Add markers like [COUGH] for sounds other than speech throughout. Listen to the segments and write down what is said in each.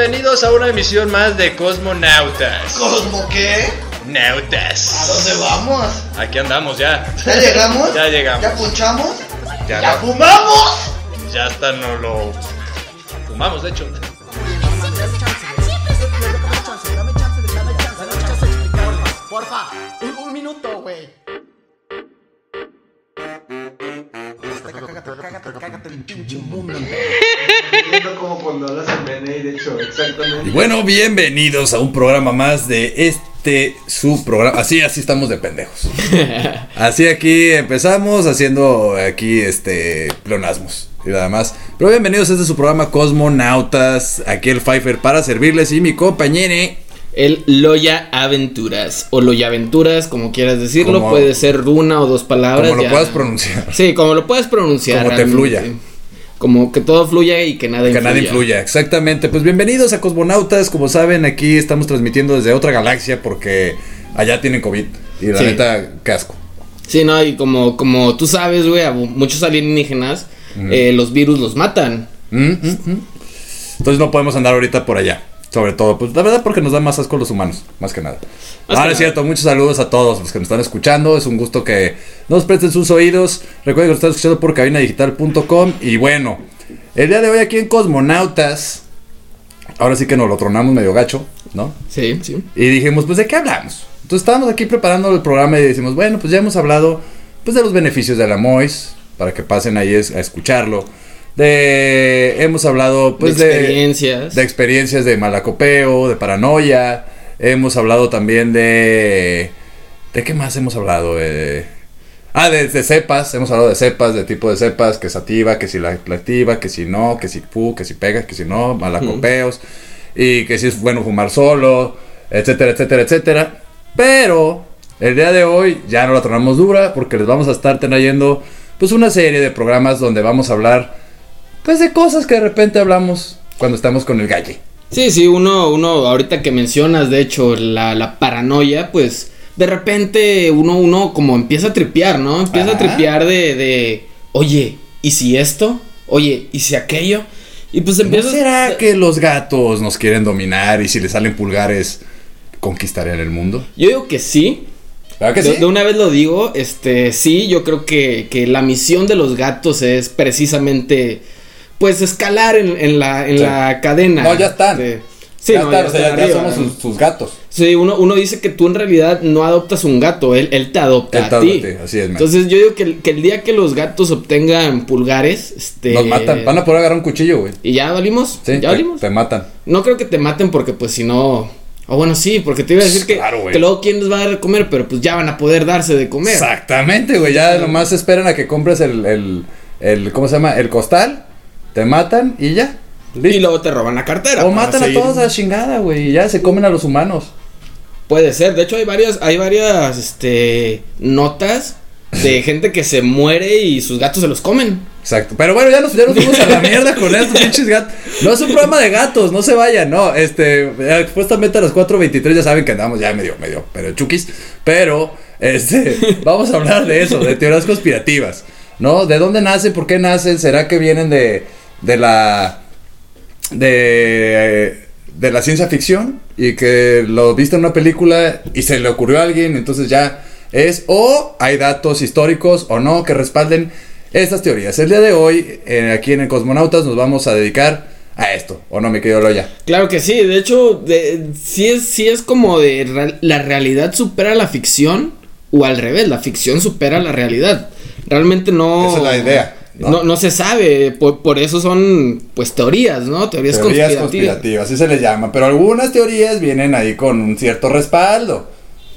Bienvenidos a una emisión más de Cosmonautas. ¿Cosmo qué? Nautas. ¿A dónde vamos? Aquí andamos ya. ¿Ya llegamos? Ya llegamos. ¿Ya punchamos? Ya ¿Ya no- fumamos? Ya hasta no lo fumamos, de hecho. Porfa, un, un minuto, güey. Cágate, cágate, cágate el pinche mundo como cuando hablas en BNI, de hecho, Y bueno, bienvenidos a un programa más de este su programa. Así, así estamos de pendejos. [LAUGHS] Así aquí empezamos haciendo aquí este pleonasmos y nada más. Pero bienvenidos a este su programa Cosmonautas. Aquí el Pfeiffer para servirles y mi compañero. El Loya Aventuras o Loya Aventuras, como quieras decirlo, Como- puede ser una o dos palabras. Como lo ya. puedas pronunciar. Sí, como lo puedes pronunciar. Como te fluya. Como que todo fluya y que nada Que influya. nada influya, exactamente. Pues bienvenidos a Cosmonautas. Como saben, aquí estamos transmitiendo desde otra galaxia porque allá tienen COVID. Y la Sí. neta, casco. Sí, no, y como, como tú sabes, güey, a muchos alienígenas, eh, los virus los matan. Mm, mm, mm. Entonces no podemos andar ahorita por allá. Sobre todo, pues la verdad porque nos da más asco los humanos, más que nada. Más Ahora que es cierto, muchos saludos a todos los que nos están escuchando. Es un gusto que nos presten sus oídos. Recuerden que nos están escuchando por cabinadigital.com. Y bueno, el día de hoy aquí en Cosmonautas, ahora sí que nos lo tronamos medio gacho, ¿no? Sí, sí. Y dijimos, pues, ¿de qué hablamos? Entonces estábamos aquí preparando el programa y decimos, bueno, pues ya hemos hablado, pues, de los beneficios de la MOIS, para que pasen ahí a escucharlo. De, hemos hablado, pues, de de, experiencias. de experiencias de malacopeo, de paranoia. Hemos hablado también de, ¿de qué más hemos hablado? Eh, ah, de, de cepas, hemos hablado de cepas, de tipo de cepas, que es activa, que si la, la activa, que si no, que si fu, que si pega, que si no, malacopeos, y que si es bueno fumar solo, etcétera, etcétera, etcétera. Pero el día de hoy ya no la tornamos dura porque les vamos a estar trayendo pues una serie de programas donde vamos a hablar pues de cosas que de repente hablamos cuando estamos con el galle. Sí, sí, uno, uno, ahorita que mencionas, de hecho, la, la paranoia, pues, de repente uno, uno como empieza a tripear, ¿no? Empieza Ajá. a tripear de, de, oye, ¿y si esto? Oye, ¿y si aquello? Y pues ¿No empiezas... será que los gatos nos quieren dominar y si les salen pulgares conquistarían el mundo? Yo digo que sí. ¿Verdad que De, sí? de una vez lo digo, este, sí, yo creo que, que la misión de los gatos es precisamente, pues, escalar en, en la, en Sí. la cadena. No, ya están. Este, sí, ya, no, está, ya o sea, ya- están ya arriba. somos sus, sus gatos. Sí, uno, uno dice que tú en realidad no adoptas un gato, él, él te adopta Él te a ti. adopta a ti, así es, man. Entonces yo digo que el, que el día que los gatos obtengan pulgares, este... Nos matan. Van a poder agarrar un cuchillo, güey. ¿Y ya valimos? Sí, ¿Ya te, valimos? te matan. No creo que te maten porque pues si no... O bueno, sí, porque te iba a decir que, Claro, güey. que luego quién les va a dar de comer, pero pues ya van a poder darse de comer. Exactamente, güey. Ya nomás esperan a que compres el, el, el, ¿cómo se llama? El costal. Te matan y ya. Y luego te roban la cartera. O matan a todos a la chingada, güey. Y ya se comen a los humanos. Puede ser. De hecho, hay varias, hay varias, este, notas de [LAUGHS] gente que se muere y sus gatos se los comen. Exacto. Pero bueno, ya nos, ya nos fuimos a la [LAUGHS] mierda con estos pinches gatos. No es un programa de gatos, no se vayan, no. Este, supuestamente a las 4.23 ya saben que andamos ya medio, medio, pero chukis. Pero, este, [LAUGHS] vamos a hablar de eso, de teorías conspirativas, ¿no? ¿De dónde nacen? ¿Por qué nacen? ¿Será que vienen de, de la, de, de la ciencia ficción? Y que lo viste en una película y se le ocurrió a alguien, entonces ya es, o hay datos históricos o no que respalden estas teorías. El día de hoy, eh, aquí en el Cosmonautas, nos vamos a dedicar a esto, ¿o no, mi querido Loya? Claro que sí. De hecho, de, sí, es, sí es como de la realidad supera la ficción o al revés, la ficción supera la realidad. Realmente no... Esa es la idea, ¿no? No, no se sabe, por, por eso son pues teorías, ¿no? Teorías, Teorías conspirativas. conspirativas, así se les llama. Pero algunas teorías vienen ahí con un cierto respaldo.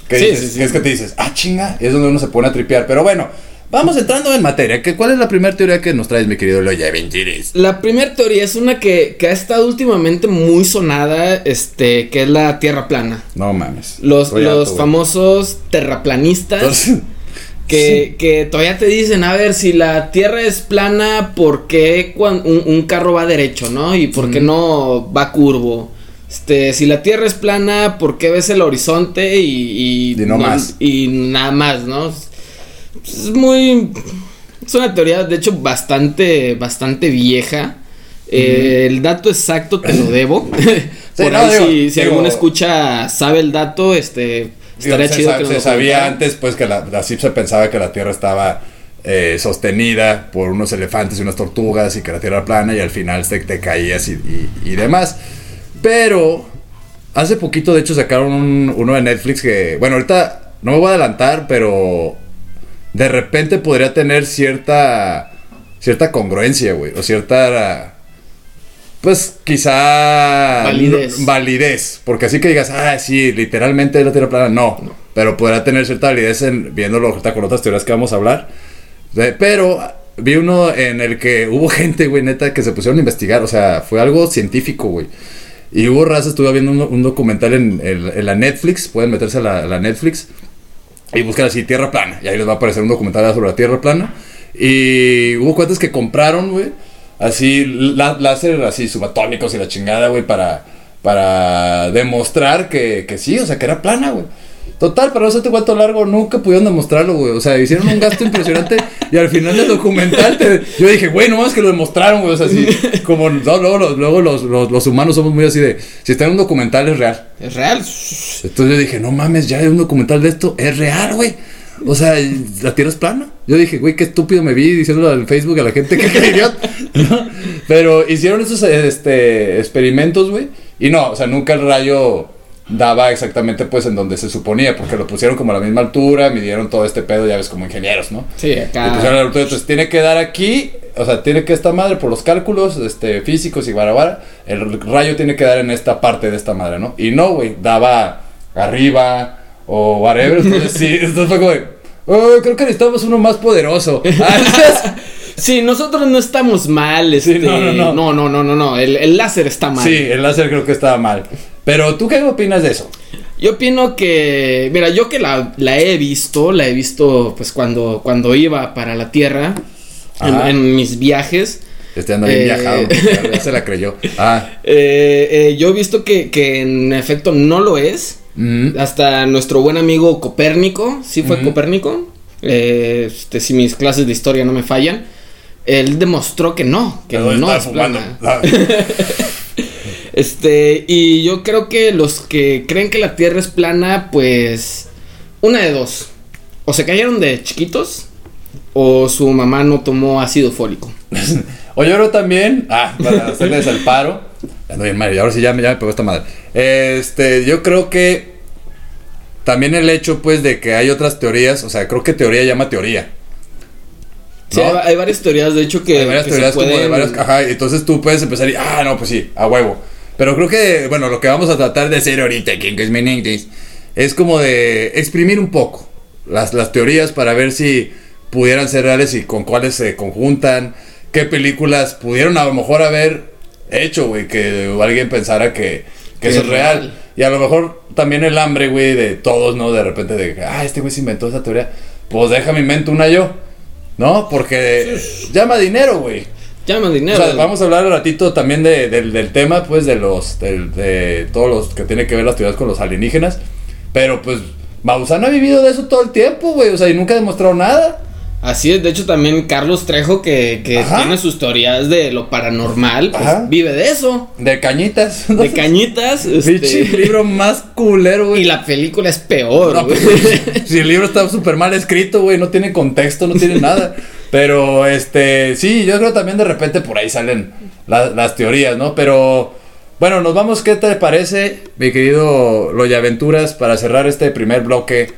¿Qué Sí, dices? sí, sí. ¿Qué es que te dices? Ah, chinga. Y es donde uno se pone a tripear. Pero bueno, vamos entrando en materia. ¿Qué, ¿Cuál es la primera teoría que nos traes, mi querido Loya Ventires? La primera teoría es una que, que ha estado últimamente muy sonada, este, que es la Tierra plana. No mames. Los, los famosos terraplanistas Que, que todavía te dicen, a ver, si la Tierra es plana, ¿por qué cuan- un, un carro va derecho, no? Y por qué no va curvo. Este, si la Tierra es plana, ¿por qué ves el horizonte y, Y no más. Y nada más, ¿no? Es muy... Es una teoría, de hecho, bastante, bastante vieja. Eh, El dato exacto te lo debo. [LAUGHS] [LAUGHS] Por no, ahí, digo, si, si digo- alguno escucha, sabe el dato, este. Estaría se chido sa- que se sabía antes pues que la, así se pensaba que la Tierra estaba eh, sostenida por unos elefantes y unas tortugas y que la Tierra era plana y al final te, te caías y, y- y demás. Pero hace poquito de hecho sacaron un- uno de Netflix que, bueno, ahorita no me voy a adelantar, pero de repente podría tener cierta cierta congruencia, güey, o cierta pues quizá Validez. no- validez, porque así que digas, ah, sí, literalmente es la Tierra plana, no, pero podrá tener cierta validez en viéndolo ahorita con otras teorías que vamos a hablar. De- pero vi uno en el que hubo gente, güey, neta, que se pusieron a investigar, o sea, fue algo científico, güey. Y hubo raza, estuve viendo un, un documental en, en- en la Netflix, pueden meterse a la, a la Netflix y buscar así Tierra plana, y ahí les va a aparecer un documental sobre la Tierra plana. Y hubo cuentas que compraron, güey, así lá- láser así subatónicos y la chingada, güey, para, para demostrar que, que sí, o sea, que era plana, güey. Total, para no hacerte cuento largo, nunca pudieron demostrarlo, güey. O sea, hicieron un gasto impresionante y al final del documental te- yo dije, güey, no más que lo demostraron, güey. O sea, así, como no, luego, los- luego los, los, los humanos somos muy así de, si está en un documental es real. Es real. Entonces yo dije, no mames, ya hay un documental de esto, es real, güey. O sea, la tierra es plana. Yo dije, güey, qué estúpido me vi diciéndolo en Facebook a la gente que qué [LAUGHS] idiota. ¿no? Pero hicieron esos este, experimentos, güey. Y no, o sea, nunca el rayo daba exactamente pues en donde se suponía, porque lo pusieron como a la misma altura, midieron todo este pedo, ya ves, como ingenieros, ¿no? Sí, Y pusieron acá. la altura, entonces tiene que dar aquí, o sea, tiene que esta madre por los cálculos este, físicos y guarabara, el rayo tiene que dar en esta parte de esta madre, ¿no? Y no, güey, daba arriba o whatever, entonces [LAUGHS] sí, entonces fue como, de, "Oh, creo que necesitamos uno más poderoso. [LAUGHS] Ah, Sí, nosotros no estamos mal. Este, no, no, no. no, no, no, no, no, El, el láser está mal. sí, el láser creo que estaba mal. Pero tú qué opinas de eso? Yo opino que, mira, yo que la, la he visto, la he visto pues cuando, cuando iba para la Tierra, en, en mis viajes. Este anda bien Eh. viajado, ya se la creyó. [LAUGHS] Ah, eh, eh, yo he visto que, que en efecto no lo es. Mm, Hasta nuestro buen amigo Copérnico, sí fue. Copérnico, eh, este, si mis clases de historia no me fallan, él demostró que no, que ¿dónde no es plana. Ah, [LAUGHS] Este, y yo creo que los que creen que la Tierra es plana, pues, una de dos. O se cayeron de chiquitos, o su mamá no tomó ácido fólico. [LAUGHS] O yo creo también, ah, para hacerles el paro. [LAUGHS] Ando bien mal, y ahora sí ya me, ya me pegó esta madre. Este, yo creo que también el hecho, pues, de que hay otras teorías, o sea, creo que teoría llama teoría. Sí, ¿No? hay, hay varias teorías, de hecho, que, hay varias que se teorías como de pueden- varias, ajá, entonces tú puedes empezar y, ah, no, pues sí, a huevo. Pero creo que, bueno, lo que vamos a tratar de hacer ahorita aquí en Cosmin English es como de exprimir un poco las, las teorías para ver si pudieran ser reales y con cuáles se conjuntan, qué películas pudieron a lo mejor haber hecho, güey, que alguien pensara que, que eso Es real. real. Y a lo mejor también el hambre, güey, de todos, ¿no? De repente de, ah, este güey se inventó esa teoría. Pues déjame invento una yo, ¿no? Porque llama dinero, güey. Llama O dinero. sea, vamos a hablar un ratito también de- del, del tema, pues, de los, del- de todos los que tiene que ver las teorías con los alienígenas. Pero, pues, Maussan ha vivido de eso todo el tiempo, güey. O sea, y nunca ha demostrado nada. Así es, de hecho también Carlos Trejo, que, tiene sus teorías de lo paranormal, pues vive de eso. De cañitas. De [LAUGHS] cañitas. este, libro más culero, güey. y la película es peor. No, güey. pues, [LAUGHS] si el libro está súper mal escrito, güey, no tiene contexto, no tiene nada. Pero, este, sí, yo creo también de repente por ahí salen la- las teorías, ¿no? Pero, bueno, nos vamos, ¿qué te parece, mi querido Loya Aventuras, para cerrar este primer bloque?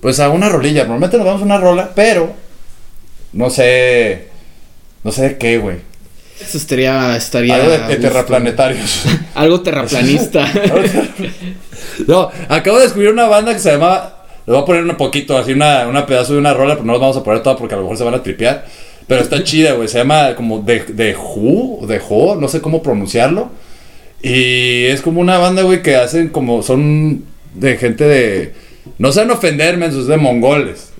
Pues a una rolilla, normalmente nos vamos a una rola, pero, no sé, no sé de qué, güey. Eso estaría, estaría Algo de, terraplanetarios. [LAUGHS] Algo terraplanista. [LAUGHS] No, acabo de descubrir una banda que se llamaba. Le voy a poner un poquito, así una, una pedazo de una rola, pero no los vamos a poner toda porque a lo mejor se van a tripear. Pero está [LAUGHS] chida, güey. Se llama como de, de Who, de Who, no sé cómo pronunciarlo. Y es como una banda, güey, que hacen como. Son de gente de. No sean ofenderme, es de mongoles.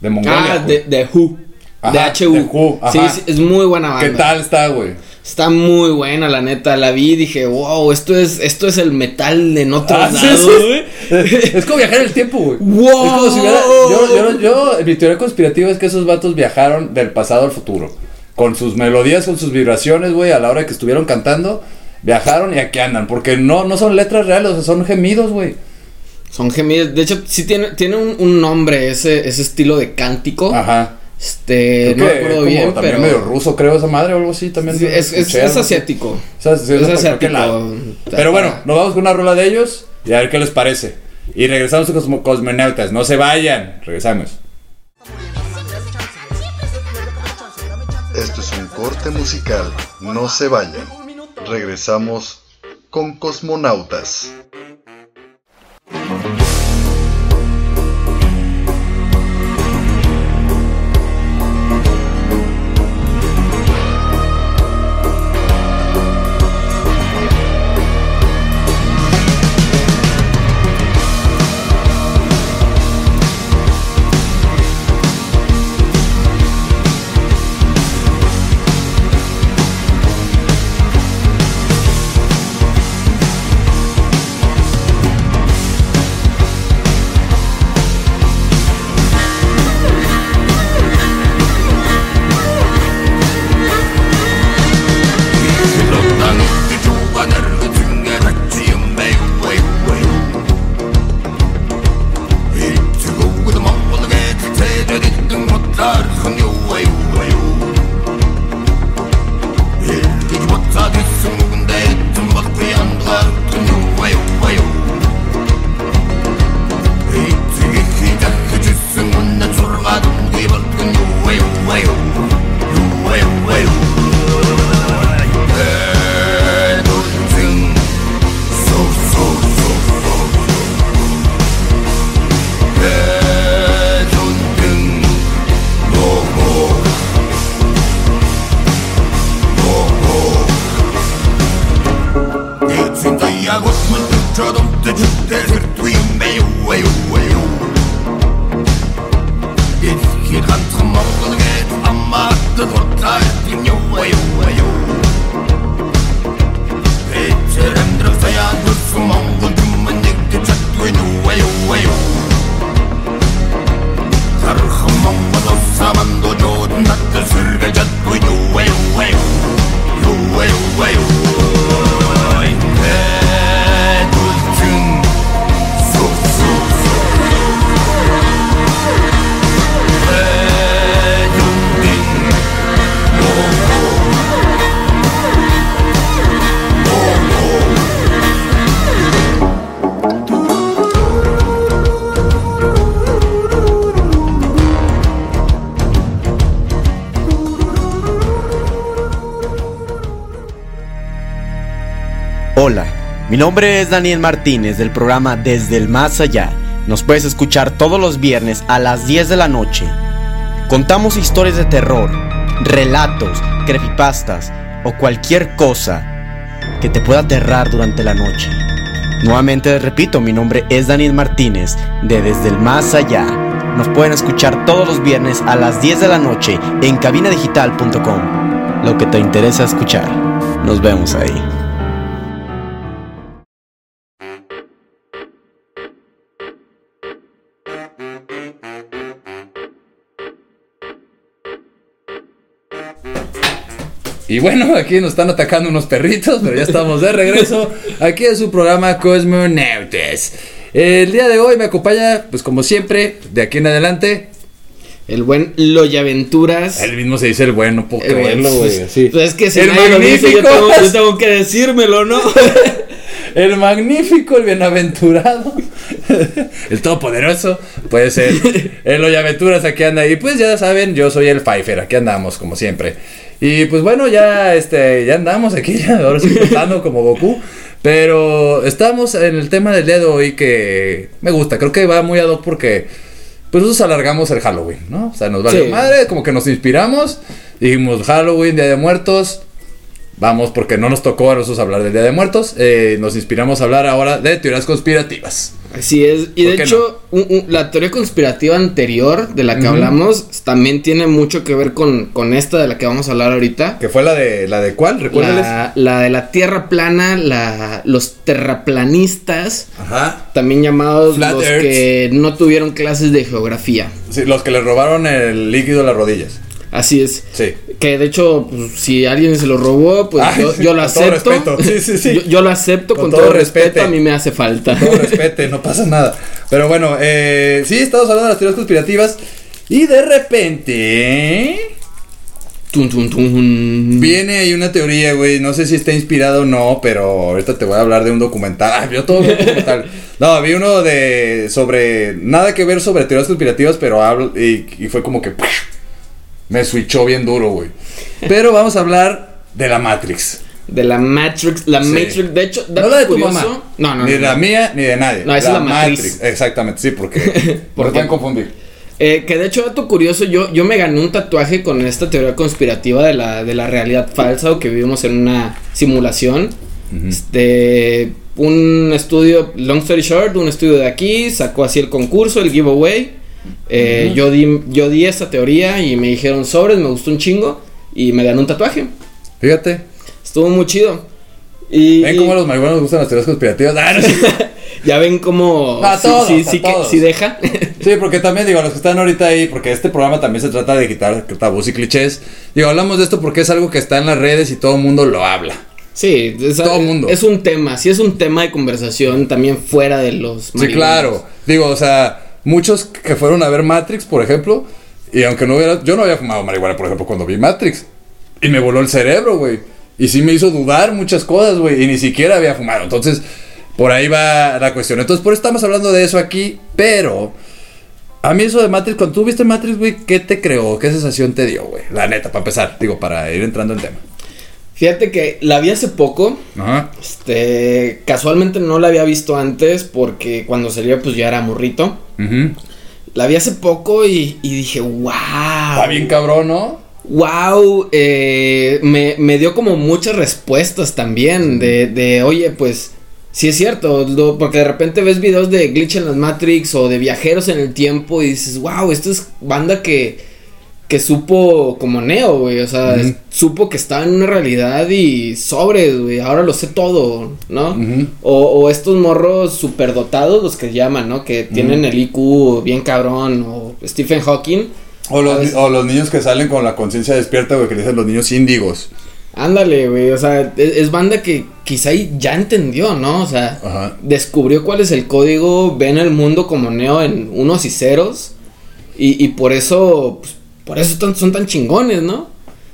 De Mongolia. ah, güey. de, de Who. Ajá, de HU. de Sí, ajá. sí, es muy buena banda. ¿Qué tal está, güey? Está muy buena, la neta. La vi y dije, wow, esto es, esto es el metal en otros Ah, lados, sí. güey. Es como viajar en el tiempo, güey. ¡Wow! Es como si hubiera. Yo, yo, yo, mi teoría conspirativa es que esos vatos viajaron del pasado al futuro. con sus melodías, con sus vibraciones, güey, a la hora que estuvieron cantando, viajaron y aquí andan, porque no, no son letras reales, o sea, son gemidos, güey. Son gemidos. De hecho, sí tiene, tiene un, un nombre ese, ese estilo de cántico. Ajá. Este, Creo no recuerdo como bien, también pero. medio ruso, creo, esa madre o algo así también. Sí, es, es, escuché, asiático. O sea, Es. Pero bueno, nos vamos con una rola de ellos y a ver qué les parece. Y regresamos con Cosmonautas. No se vayan. Regresamos. Esto es un corte musical, no se vayan. Regresamos con Cosmonautas. Mi nombre es Daniel Martínez del programa Desde el Más Allá. Nos puedes escuchar todos los viernes a las 10 de la noche. Contamos historias de terror, relatos, creepypastas o cualquier cosa que te pueda aterrar durante la noche. Nuevamente repito, mi nombre es Daniel Martínez de Desde el Más Allá. Nos pueden escuchar todos los viernes a las 10 de la noche en cabinadigital.com. Lo que te interesa escuchar. Nos vemos ahí. Y bueno, aquí nos están atacando unos perritos, pero ya estamos de regreso. Aquí es su programa Cosmonautas. El día de hoy me acompaña, pues como siempre, de aquí en adelante. El buen Loyaventuras. Él mismo se dice el bueno, no puedo creerlo, pues, güey. así. pues es que si el nadie lo dice, yo magnífico, tengo, yo tengo que decírmelo, ¿no? [LAUGHS] el magnífico, el bienaventurado, [LAUGHS] el todopoderoso, puede ser. [LAUGHS] El Oyaventuras aquí anda y pues ya saben, yo soy el Pfeiffer, aquí andamos como siempre. Y pues bueno, ya este ya andamos aquí, ya, ahora sí contando como Goku. Pero estamos en el tema del día de hoy que me gusta, creo que va muy ad hoc porque pues nosotros alargamos el Halloween, ¿no? O sea, nos vale Sí. madre, como que nos inspiramos, dijimos Halloween, Día de Muertos, vamos porque no nos tocó a nosotros hablar del Día de Muertos, eh, nos inspiramos a hablar ahora de teorías conspirativas. Así es. Y ¿Por de hecho, un- un- la teoría conspirativa anterior de la que hablamos también tiene mucho que ver con, con esta de la que vamos a hablar ahorita. Que fue la de la de cuál, recuérdales. La, la de la tierra plana, la, los terraplanistas, Ajá. también llamados Flat los que no tuvieron clases de geografía. Sí, los que le robaron el líquido a las rodillas. Así es. Sí. Que de hecho, pues, si alguien se lo robó, pues Ay, yo, yo lo [LAUGHS] todo acepto. respeto. Sí, sí, sí. Yo, yo lo acepto con, Con todo, todo respeto. A mí me hace falta. No [LAUGHS] respete, no pasa nada. Pero bueno, eh, sí, estamos hablando de las teorías conspirativas. Y de repente. Tun, tun, tun. Viene ahí una teoría, güey. No sé si está inspirado o no, pero ahorita te voy a hablar de un documental. Ah, yo todo un documental. [LAUGHS] No, vi uno de. sobre. Nada que ver sobre teorías conspirativas, pero hablo. Y, y fue como que. Me switchó bien duro, güey. Pero vamos a hablar de la Matrix. De la Matrix. La Sí. Matrix. De hecho, No dato la de tu curioso- mamá. No, no, Ni no, de la mía ni de nadie. No, esa es la matriz. Exactamente, sí, porque. [LAUGHS] ¿Por pueden confundir. Eh, que de hecho, dato curioso, yo, yo me gané un tatuaje con esta teoría conspirativa de la, de la realidad falsa o que vivimos en una simulación. Este, un estudio, long story short, un estudio de aquí sacó así el concurso, el giveaway. Eh, yo, di, yo di esta teoría y me dijeron sobres, me gustó un chingo y me gané un tatuaje. Fíjate. Estuvo muy chido. Y, ¿Ven cómo a los marihuanos gustan las teorías conspirativas? Ah, no, [LAUGHS] ya ven cómo A sí, todos, sí, a sí que- sí deja. Sí, porque también digo, los que están ahorita ahí, porque este programa también se trata de quitar tabús y clichés. Digo, hablamos de esto porque es algo que está en las redes y todo el mundo lo habla. Sí, es, Todo mundo. es un tema, sí es un tema de conversación también fuera de los Sí, claro. Digo, o sea, muchos que fueron a ver Matrix, por ejemplo, y aunque no hubiera, yo no había fumado marihuana, por ejemplo, cuando vi Matrix. Y me voló el cerebro, güey. Y sí me hizo dudar muchas cosas, güey. Y ni siquiera había fumado. Entonces, por ahí va la cuestión. Entonces, por eso estamos hablando de eso aquí. Pero, a mí eso de Matrix, cuando tú viste Matrix, güey, ¿qué te creó? ¿Qué sensación te dio, güey? La neta, para empezar. Digo, para ir entrando en tema. Fíjate que la vi hace poco, Ajá. este, casualmente no la había visto antes porque cuando salió pues ya era morrito. La vi hace poco y, y dije, wow. Está bien cabrón, ¿no? Wow, eh, me, me dio como muchas respuestas también de, de oye, pues, sí es cierto, lo- porque de repente ves videos de glitch en las Matrix o de viajeros en el tiempo y dices, wow, esto es banda que, que supo como Neo, güey, o sea, supo que estaba en una realidad y sobres, güey, ahora lo sé todo, ¿no? O, o estos morros superdotados, los que llaman, ¿no? Que tienen el IQ bien cabrón, o Stephen Hawking. O los, ¿Sabes? o los niños que salen con la conciencia despierta, güey, que dicen los niños índigos. Ándale, güey, o sea, es, es banda que quizá ya entendió, ¿no? O sea, Ajá. descubrió cuál es el código, ven el mundo como Neo en unos y ceros, y, y por eso, pues, por eso son tan chingones, ¿no?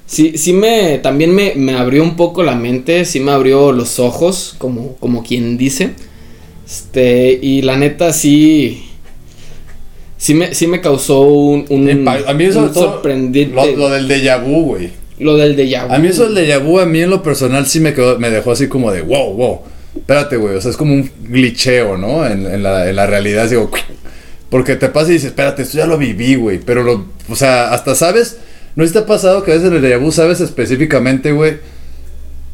Sí, sí me, también me, me abrió un poco la mente, sí me abrió los ojos, como, como quien dice, este, y la neta sí, sí me, sí me causó un, un, a mí un sobre todo sorprendente, lo, lo del déjà vu, güey. lo del déjà vu. A mí eso del déjà vu, a mí en lo personal sí me quedó, me dejó así como de wow, wow. Espérate, güey, o sea, es como un glitcheo, ¿no? En, en la, en la realidad, digo, porque te pasa y dices, espérate, esto ya lo viví, güey, pero lo, o sea, hasta sabes, ¿no te ha pasado que a veces en el vu sabes específicamente, güey,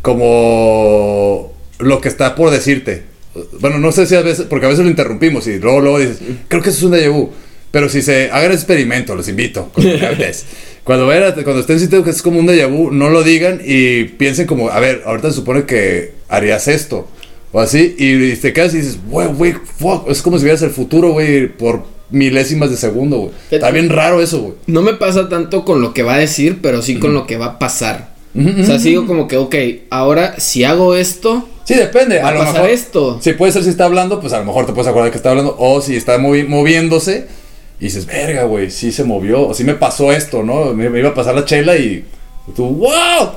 como lo que está por decirte? Bueno, no sé si a veces, porque a veces lo interrumpimos y luego, luego dices, creo que eso es un déjà vu. Pero si se hagan experimento, los invito. Cuando, [LAUGHS] cuando, vayan a- cuando estén sintiendo que es como un déjà vu, no lo digan y piensen como, a ver, ahorita se supone que harías esto. O así, y te quedas y dices, güey, güey, fuck. Es como si vieras el futuro, güey, por milésimas de segundo, güey. Está bien raro eso, güey. No me pasa tanto con lo que va a decir, pero sí con lo que va a pasar. O sea, sigo como que, ok, ahora si hago esto, Sí, depende. va A a lo pasar mejor. esto. Si puede ser si está hablando, pues a lo mejor te puedes acordar que está hablando. O si está movi- moviéndose y dices, verga, güey, sí se movió. O sí me pasó esto, ¿no? Me, me iba a pasar la chela y tú, wow.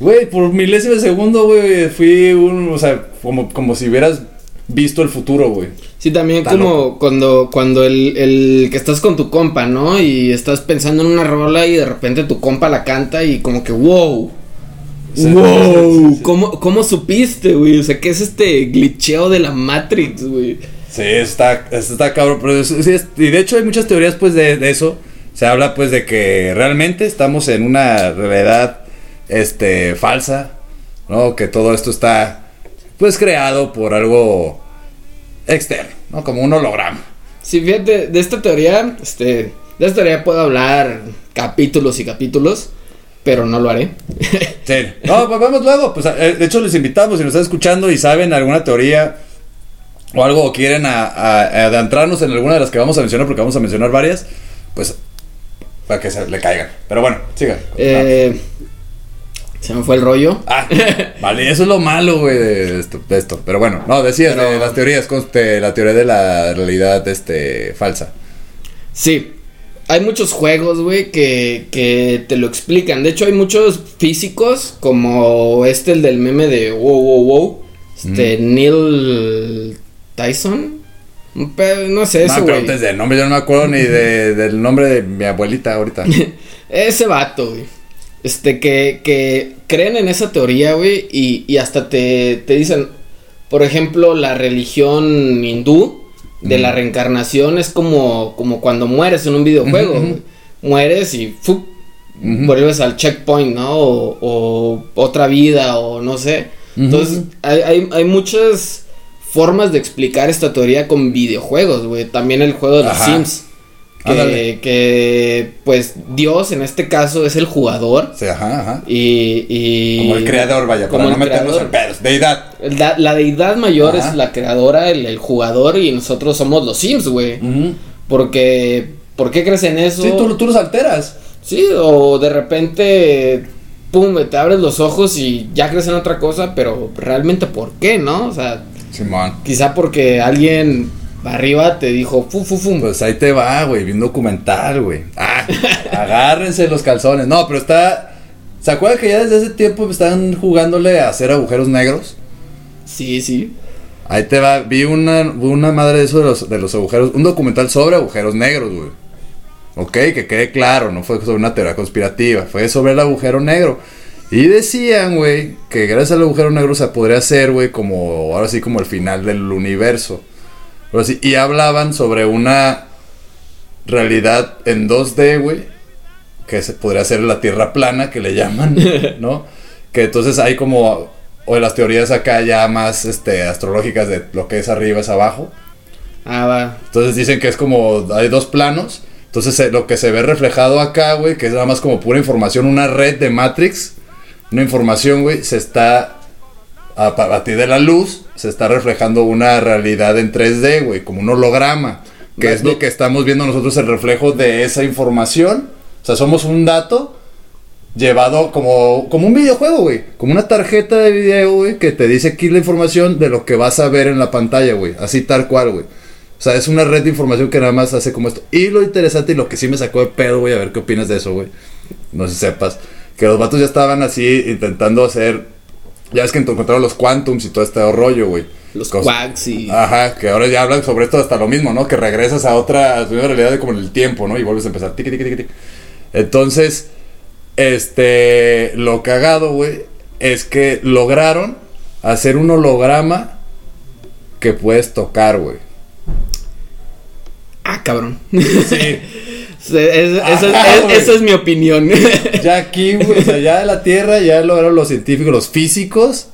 Güey, por milésimo de segundo, güey, fui un, o sea, como, como si hubieras visto el futuro, güey. Sí, también como loco. cuando, cuando el, el que estás con tu compa, ¿no? Y estás pensando en una rola y de repente tu compa la canta y como que, wow. Wow, sí, sí. ¿Cómo, ¿cómo supiste, güey? O sea, ¿qué es este glitcheo de la Matrix, güey? Sí, está, está cabrón. Pero es- y de hecho hay muchas teorías pues de, de eso. Se habla pues de que realmente estamos en una realidad este falsa, ¿no? Que todo esto está pues creado por algo externo, ¿no? Como un holograma. Sí, fíjate, de esta teoría, este, de esta teoría puedo hablar capítulos y capítulos, pero no lo haré. [LAUGHS] Sí. No, pues vamos luego. Pues eh, de hecho les invitamos si nos están escuchando y saben alguna teoría o algo o quieren a- a- adentrarnos en alguna de las que vamos a mencionar, porque vamos a mencionar varias, pues para que se le caigan. Pero bueno, sigan. Eh, se me fue el rollo. Ah, vale, eso es lo malo, güey, de esto, de esto. Pero bueno, no, decías Pero- de las teorías, conste, la teoría de la realidad este, falsa. Sí. Hay muchos juegos, güey, que, que te lo explican. De hecho, hay muchos físicos, como este, el del meme de wow, wow, wow. Este, Neil Tyson. No sé, ese no, pero antes del nombre, yo no me acuerdo ni de- del nombre de mi abuelita ahorita. [LAUGHS] Ese vato, güey. Este, que, que creen en esa teoría, güey, y, y hasta te, te dicen, por ejemplo, la religión hindú de la reencarnación es como, como cuando mueres en un videojuego. Güey. Mueres y ¡fup! Vuelves al checkpoint, ¿no? O, o otra vida, o no sé. Entonces, hay, hay, hay muchas formas de explicar esta teoría con videojuegos, güey. También el juego de los. Sims. Que, que, pues, Dios en este caso es el jugador. Sí, ajá, ajá. Y, y- Como el creador, vaya, como para no meternos en pedos. Deidad. La, la deidad mayor Ajá. es la creadora, el, el jugador, y nosotros somos los Sims, güey. Porque, ¿por qué crees en eso? Sí, tú, tú los alteras. Sí, o de repente, pum, te abres los ojos y ya crees en otra cosa, pero realmente ¿por qué, no? O sea, Simón. quizá porque alguien arriba te dijo, fu, fu, fu. Pues ahí te va, güey, vi un documental, güey. Ah, [LAUGHS] agárrense los calzones. No, pero está... ¿Se acuerdan que ya desde ese tiempo están jugándole a hacer agujeros negros? Sí, sí. Ahí te va, vi una, una madre de eso de los, de los agujeros, un documental sobre agujeros negros, güey. Ok, que quede claro, no fue sobre una teoría conspirativa, fue sobre el agujero negro. Y decían, güey, que gracias al agujero negro se podría hacer, güey, como, ahora sí, como el final del universo. Sí, y hablaban sobre una realidad en 2D, güey, que se podría ser la Tierra plana, que le llaman, [LAUGHS] ¿no? Que entonces hay como, o de las teorías acá ya más, este, astrológicas de lo que es arriba es abajo. Ah, va. Entonces dicen que es como, hay dos planos. Entonces eh, lo que se ve reflejado acá, güey, que es nada más como pura información, una red de Matrix, una información, güey, se está, a partir de la luz, se está reflejando una realidad en 3D, güey, como un holograma, que es lo que estamos viendo nosotros, el reflejo de esa información. O sea, somos un dato llevado como, como un videojuego, güey. Como una tarjeta de video, güey, que te dice aquí la información de lo que vas a ver en la pantalla, güey. Así tal cual, güey. O sea, es una red de información que nada más hace como esto. Y lo interesante y lo que sí me sacó de pedo, güey, a ver qué opinas de eso, güey. No sé si sepas. Que los vatos ya estaban así intentando hacer. Ya ves que encontraron los quantums y todo este rollo, güey. Los Cos- quacks y... Ajá, que ahora ya hablan sobre esto hasta lo mismo, ¿no? Que regresas a otra, a tu realidad de como en el tiempo, ¿no? Y vuelves a empezar. Tiqui, tiqui, tiqui. Entonces, este, lo cagado, güey, es que lograron hacer un holograma que puedes tocar, güey. Ah, cabrón. Sí. [LAUGHS] Es- Ajá, esa, es, güey. esa es mi opinión. [LAUGHS] Ya aquí, güey, o sea, ya en la Tierra ya lograron los científicos, los físicos.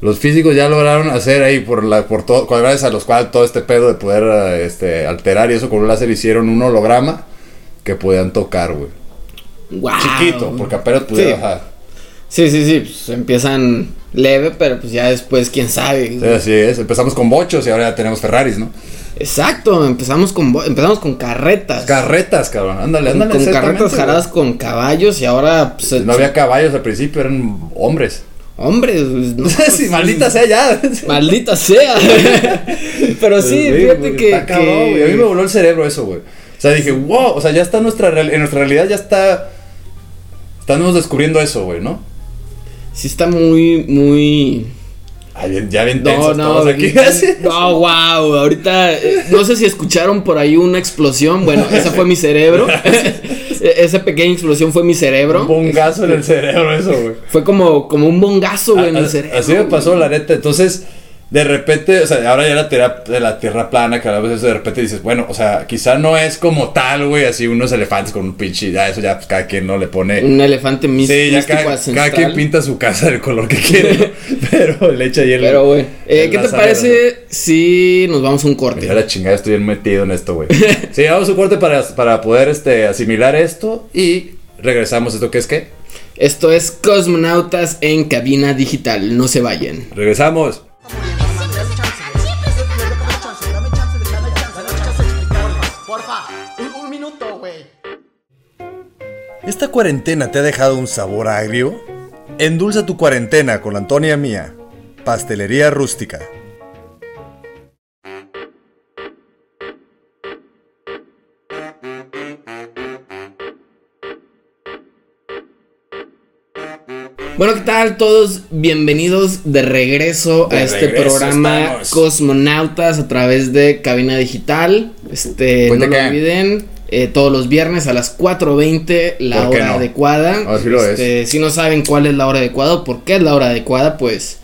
Los físicos ya lograron hacer ahí por la por todo, gracias a los cuales todo este pedo de poder eh, este alterar y eso con un láser hicieron un holograma que podían tocar, güey. wow. Chiquito, porque apenas pudieron, Sí. Sí, sí, sí. Pues empiezan leve, pero pues ya después, quién sabe. Sí, así es. Empezamos con bochos y ahora ya tenemos Ferraris, ¿no? Exacto, empezamos con empezamos con carretas. Carretas, cabrón. Ándale, con, ándale. con exactamente, carretas jaradas con caballos y ahora pues, No había caballos al principio, eran hombres. hombres, pues, [LAUGHS] no, sí, maldita sea ya. maldita sea. [LAUGHS] pero sí, Pues, fíjate güey, que, está cabrón, güey. A mí me que voló el cerebro eso, güey. O sea, dije, wow, o sea, ya está nuestra real- en nuestra realidad ya está estamos descubriendo eso, güey, ¿no? sí está muy muy Ay, bien- ya bien no, tensos no, todos aquí. [LAUGHS] no, wow, ahorita eh, no sé si escucharon por ahí una explosión, bueno, esa fue mi cerebro. [LAUGHS] E- Esa pequeña explosión fue mi cerebro. Un bongazo en el cerebro eso, güey. Fue como, como un bongazo, güey, en el cerebro. Así me pasó, la neta. Entonces, de repente, o sea, ahora ya la tierra, la tierra plana, que a veces de repente dices, bueno, o sea, quizá no es como tal, güey, así unos elefantes con un pinche, ya eso ya pues, cada quien no le pone. Un elefante mis- Sí, ya místico cada, cada quien pinta su casa del color que quiere, ¿no? [LAUGHS] pero le echa ahí el. Pero, güey, eh, ¿qué te parece si nos vamos a un Ya corte? la chingada, estoy bien metido en esto, güey. [LAUGHS] Sí, vamos a un corte para, para poder este, asimilar esto y regresamos. ¿Esto qué es qué? Esto es Cosmonautas en cabina digital. No se vayan. Regresamos. ¿Esta cuarentena te ha dejado un sabor agrio? Endulza tu cuarentena con la Antonia Mía, Pastelería Rústica. Bueno, ¿qué tal todos? Bienvenidos de regreso De a este regreso programa estamos. Cosmonautas a través de Cabina Digital. Este, Pues, no ¿de lo olviden, eh, todos los viernes a las 4.20 la ¿Por qué hora no? adecuada. Ah, sí lo Este, Si no saben cuál es la hora adecuada o por qué es la hora adecuada, pues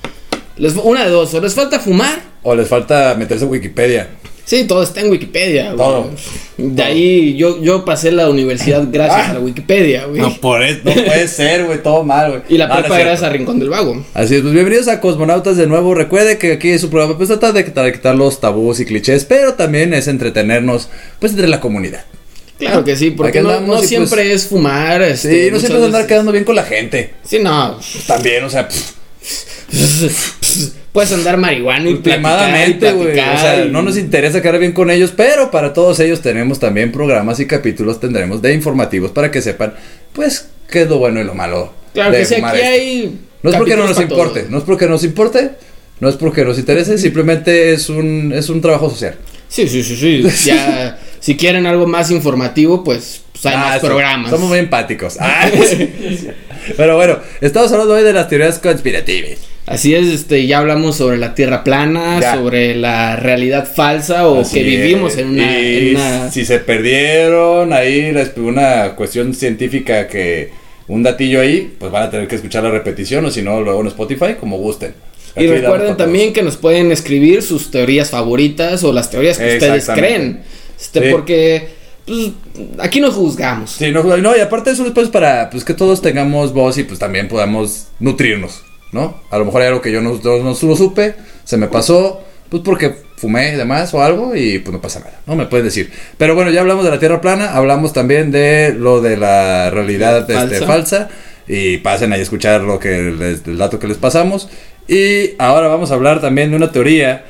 les, una de dos, o les falta fumar. O les falta meterse en Wikipedia. Sí, todo está en Wikipedia. güey. Todo. De ahí yo, yo pasé la universidad [LAUGHS] gracias Ah. a la Wikipedia, güey. No, por eso, no puede ser, güey, todo mal, güey. y la No, no es prepa cierto. gracias a Rincón del Vago. Así es, pues bienvenidos a Cosmonautas de nuevo. Recuerde que aquí es su programa, pues trata de quitar los tabús y clichés, pero también es entretenernos, pues entre la comunidad. Claro que sí, porque no, y, siempre pues, es fumar. Sí, este, no siempre es andar quedando bien con la gente. Sí, no. También, o sea, Puedes andar marihuana y platicar güey. O sea, y- no nos interesa quedar bien con ellos, pero para todos ellos tenemos también programas y capítulos tendremos de informativos para que sepan, pues, qué es lo bueno y lo malo. Claro de que sí, fumar aquí esto. hay. No es porque no nos importe, no es porque nos importe, no es porque nos interese, [LAUGHS] simplemente es un, es un trabajo social. Sí, sí, sí, sí. Ya, [LAUGHS] si quieren algo más informativo, pues, pues hay Ah, más programas. Somos muy empáticos. [LAUGHS] Ah. Pero bueno, estamos hablando hoy de las teorías conspirativas. Así es, este, ya hablamos sobre la tierra plana, Ya. sobre la realidad falsa o Así que vivimos en una, Y en una- si se perdieron ahí una cuestión científica que un datillo ahí, pues van a tener que escuchar la repetición o si no luego en Spotify como gusten. Y Aquí recuerden también que nos pueden escribir sus teorías favoritas o las teorías que ustedes creen. Este, Sí. porque pues, aquí no juzgamos. Sí, no, no, y aparte de eso después para pues que todos tengamos voz y pues también podamos nutrirnos, ¿no? A lo mejor hay algo que yo no, no, no lo supe, se me pasó, pues porque fumé y demás o algo y pues no pasa nada, ¿no? Me puedes decir. Pero bueno, ya hablamos de la Tierra plana, hablamos también de lo de la realidad Falsa. este, falsa y pasen ahí a escuchar lo que les- el dato que les pasamos. Y ahora vamos a hablar también de una teoría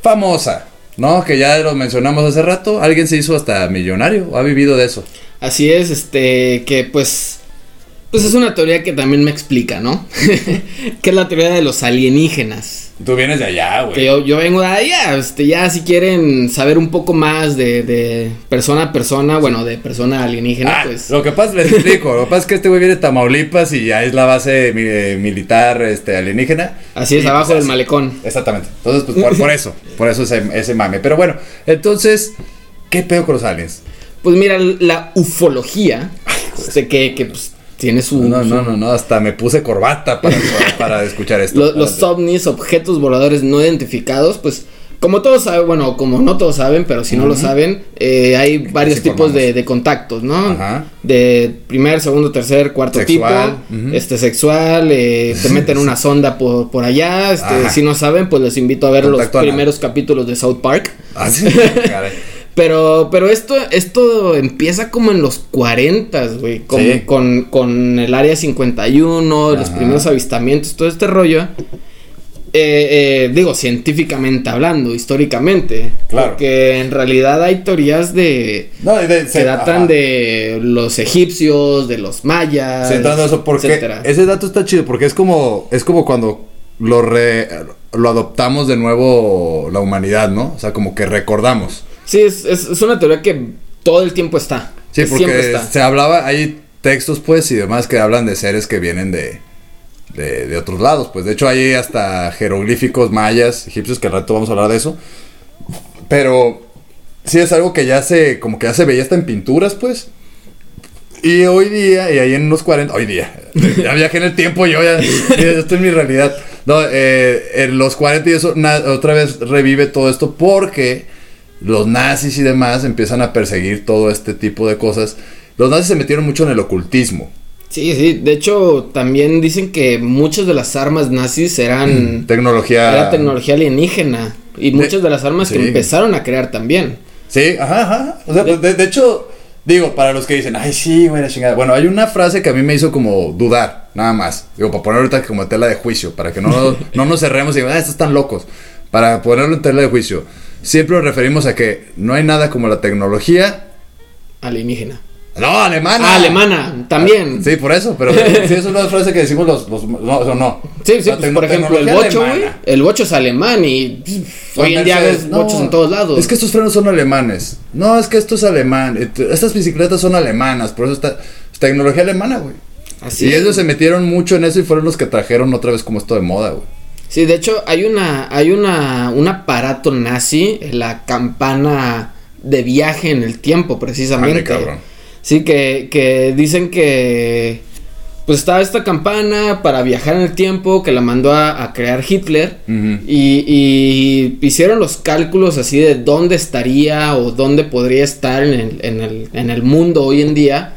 famosa, ¿no? Que ya lo mencionamos hace rato, alguien se hizo hasta millonario ha vivido de eso. Así es, este, que pues, pues es una teoría que también me explica, ¿no? [LAUGHS] que es la teoría de los alienígenas. Tú vienes de allá, güey. Que yo, yo vengo de allá, este, ya si quieren saber un poco más de, de persona a persona, bueno, de persona alienígena, Ah, pues... Lo que pasa, les explico, lo que pasa es que este güey viene de Tamaulipas y ya es la base eh, militar este, alienígena. Así es, Y, abajo pues, del malecón. Exactamente. Entonces, pues por, por eso, por eso ese, ese mame. Pero bueno, entonces, ¿qué pedo con los aliens? Pues mira, la ufología, este, que, que pues, tiene su... No, no, no, no, hasta me puse corbata para, [LAUGHS] para escuchar esto. Lo- los ovnis, objetos voladores no identificados, pues como todos saben, bueno, como no todos saben, pero si no lo saben, eh, hay varios tipos de, de contactos, ¿no? Ajá. De primer, segundo, tercer, cuarto Sexual, tipo, este sexual, eh, te [LAUGHS] meten una sonda por, por allá, este, Ajá. si no saben, pues les invito a ver Contacto los primeros capítulos de South Park. Ah, sí, [LAUGHS] caray. Pero, pero esto, esto empieza como en los 40, güey. Con, Sí. con, con el área 51, los Ajá. primeros avistamientos, todo este rollo. Eh, eh, digo, científicamente hablando, históricamente. Claro. Porque en realidad hay teorías de. No, de- que se- datan ajá. de los egipcios, de los mayas. Sí, entrando a eso, porque etcétera. ese dato está chido, porque es como, es como cuando lo, re- lo adoptamos de nuevo la humanidad, ¿no? O sea, como que recordamos. Sí, es, es- es una teoría que todo el tiempo está. Sí, porque está. se hablaba, hay textos pues y demás que hablan de seres que vienen de, de, de otros lados. Pues de hecho hay hasta jeroglíficos mayas, egipcios, que al rato vamos a hablar de eso. Pero sí es algo que ya se, como que ya se veía hasta en pinturas, pues. Y hoy día, y ahí en los 40, hoy día, ya viajé en el tiempo, yo ya, ya estoy en mi realidad. No, eh, en los 40 y eso, na- otra vez revive todo esto porque los nazis y demás empiezan a perseguir todo este tipo de cosas. Los nazis se metieron mucho en el ocultismo. Sí, sí. De hecho, también dicen que muchas de las armas nazis eran. Tecnología. Era tecnología alienígena. Y muchas de las armas que empezaron a crear también. Sí, ajá, ajá. O sea, pues, de, de hecho, digo, para los que dicen, ay, sí, güey, la chingada. Bueno, hay una frase que a mí me hizo como dudar, nada más. Digo, para poner ahorita como tela de juicio, para que no, [LAUGHS] no nos cerremos y digan, ah, estos están locos. Para ponerlo en tela de juicio. Siempre nos referimos a que no hay nada como la tecnología Alienígena. No, alemana. Ah, alemana, también. Sí, por eso, pero [LAUGHS] sí es una frase que decimos los, los no, eso no. Sí, sí, pues, por ejemplo, el bocho, güey. El bocho es alemán y pff, hoy en día ves no, bochos en todos lados. Es que estos frenos son alemanes. No, es que esto es alemán. Estas bicicletas son alemanas, por eso está es tecnología alemana, güey. Así y ellos se metieron mucho en eso y fueron los que trajeron otra vez como esto de moda, güey. Sí, de hecho, hay una, hay una, un aparato nazi, la campana de viaje en el tiempo, precisamente. Cabrón. Sí, que, que dicen que pues estaba esta campana para viajar en el tiempo que la mandó a, a crear Hitler y, y hicieron los cálculos así de dónde estaría o dónde podría estar en el, en el, en el mundo hoy en día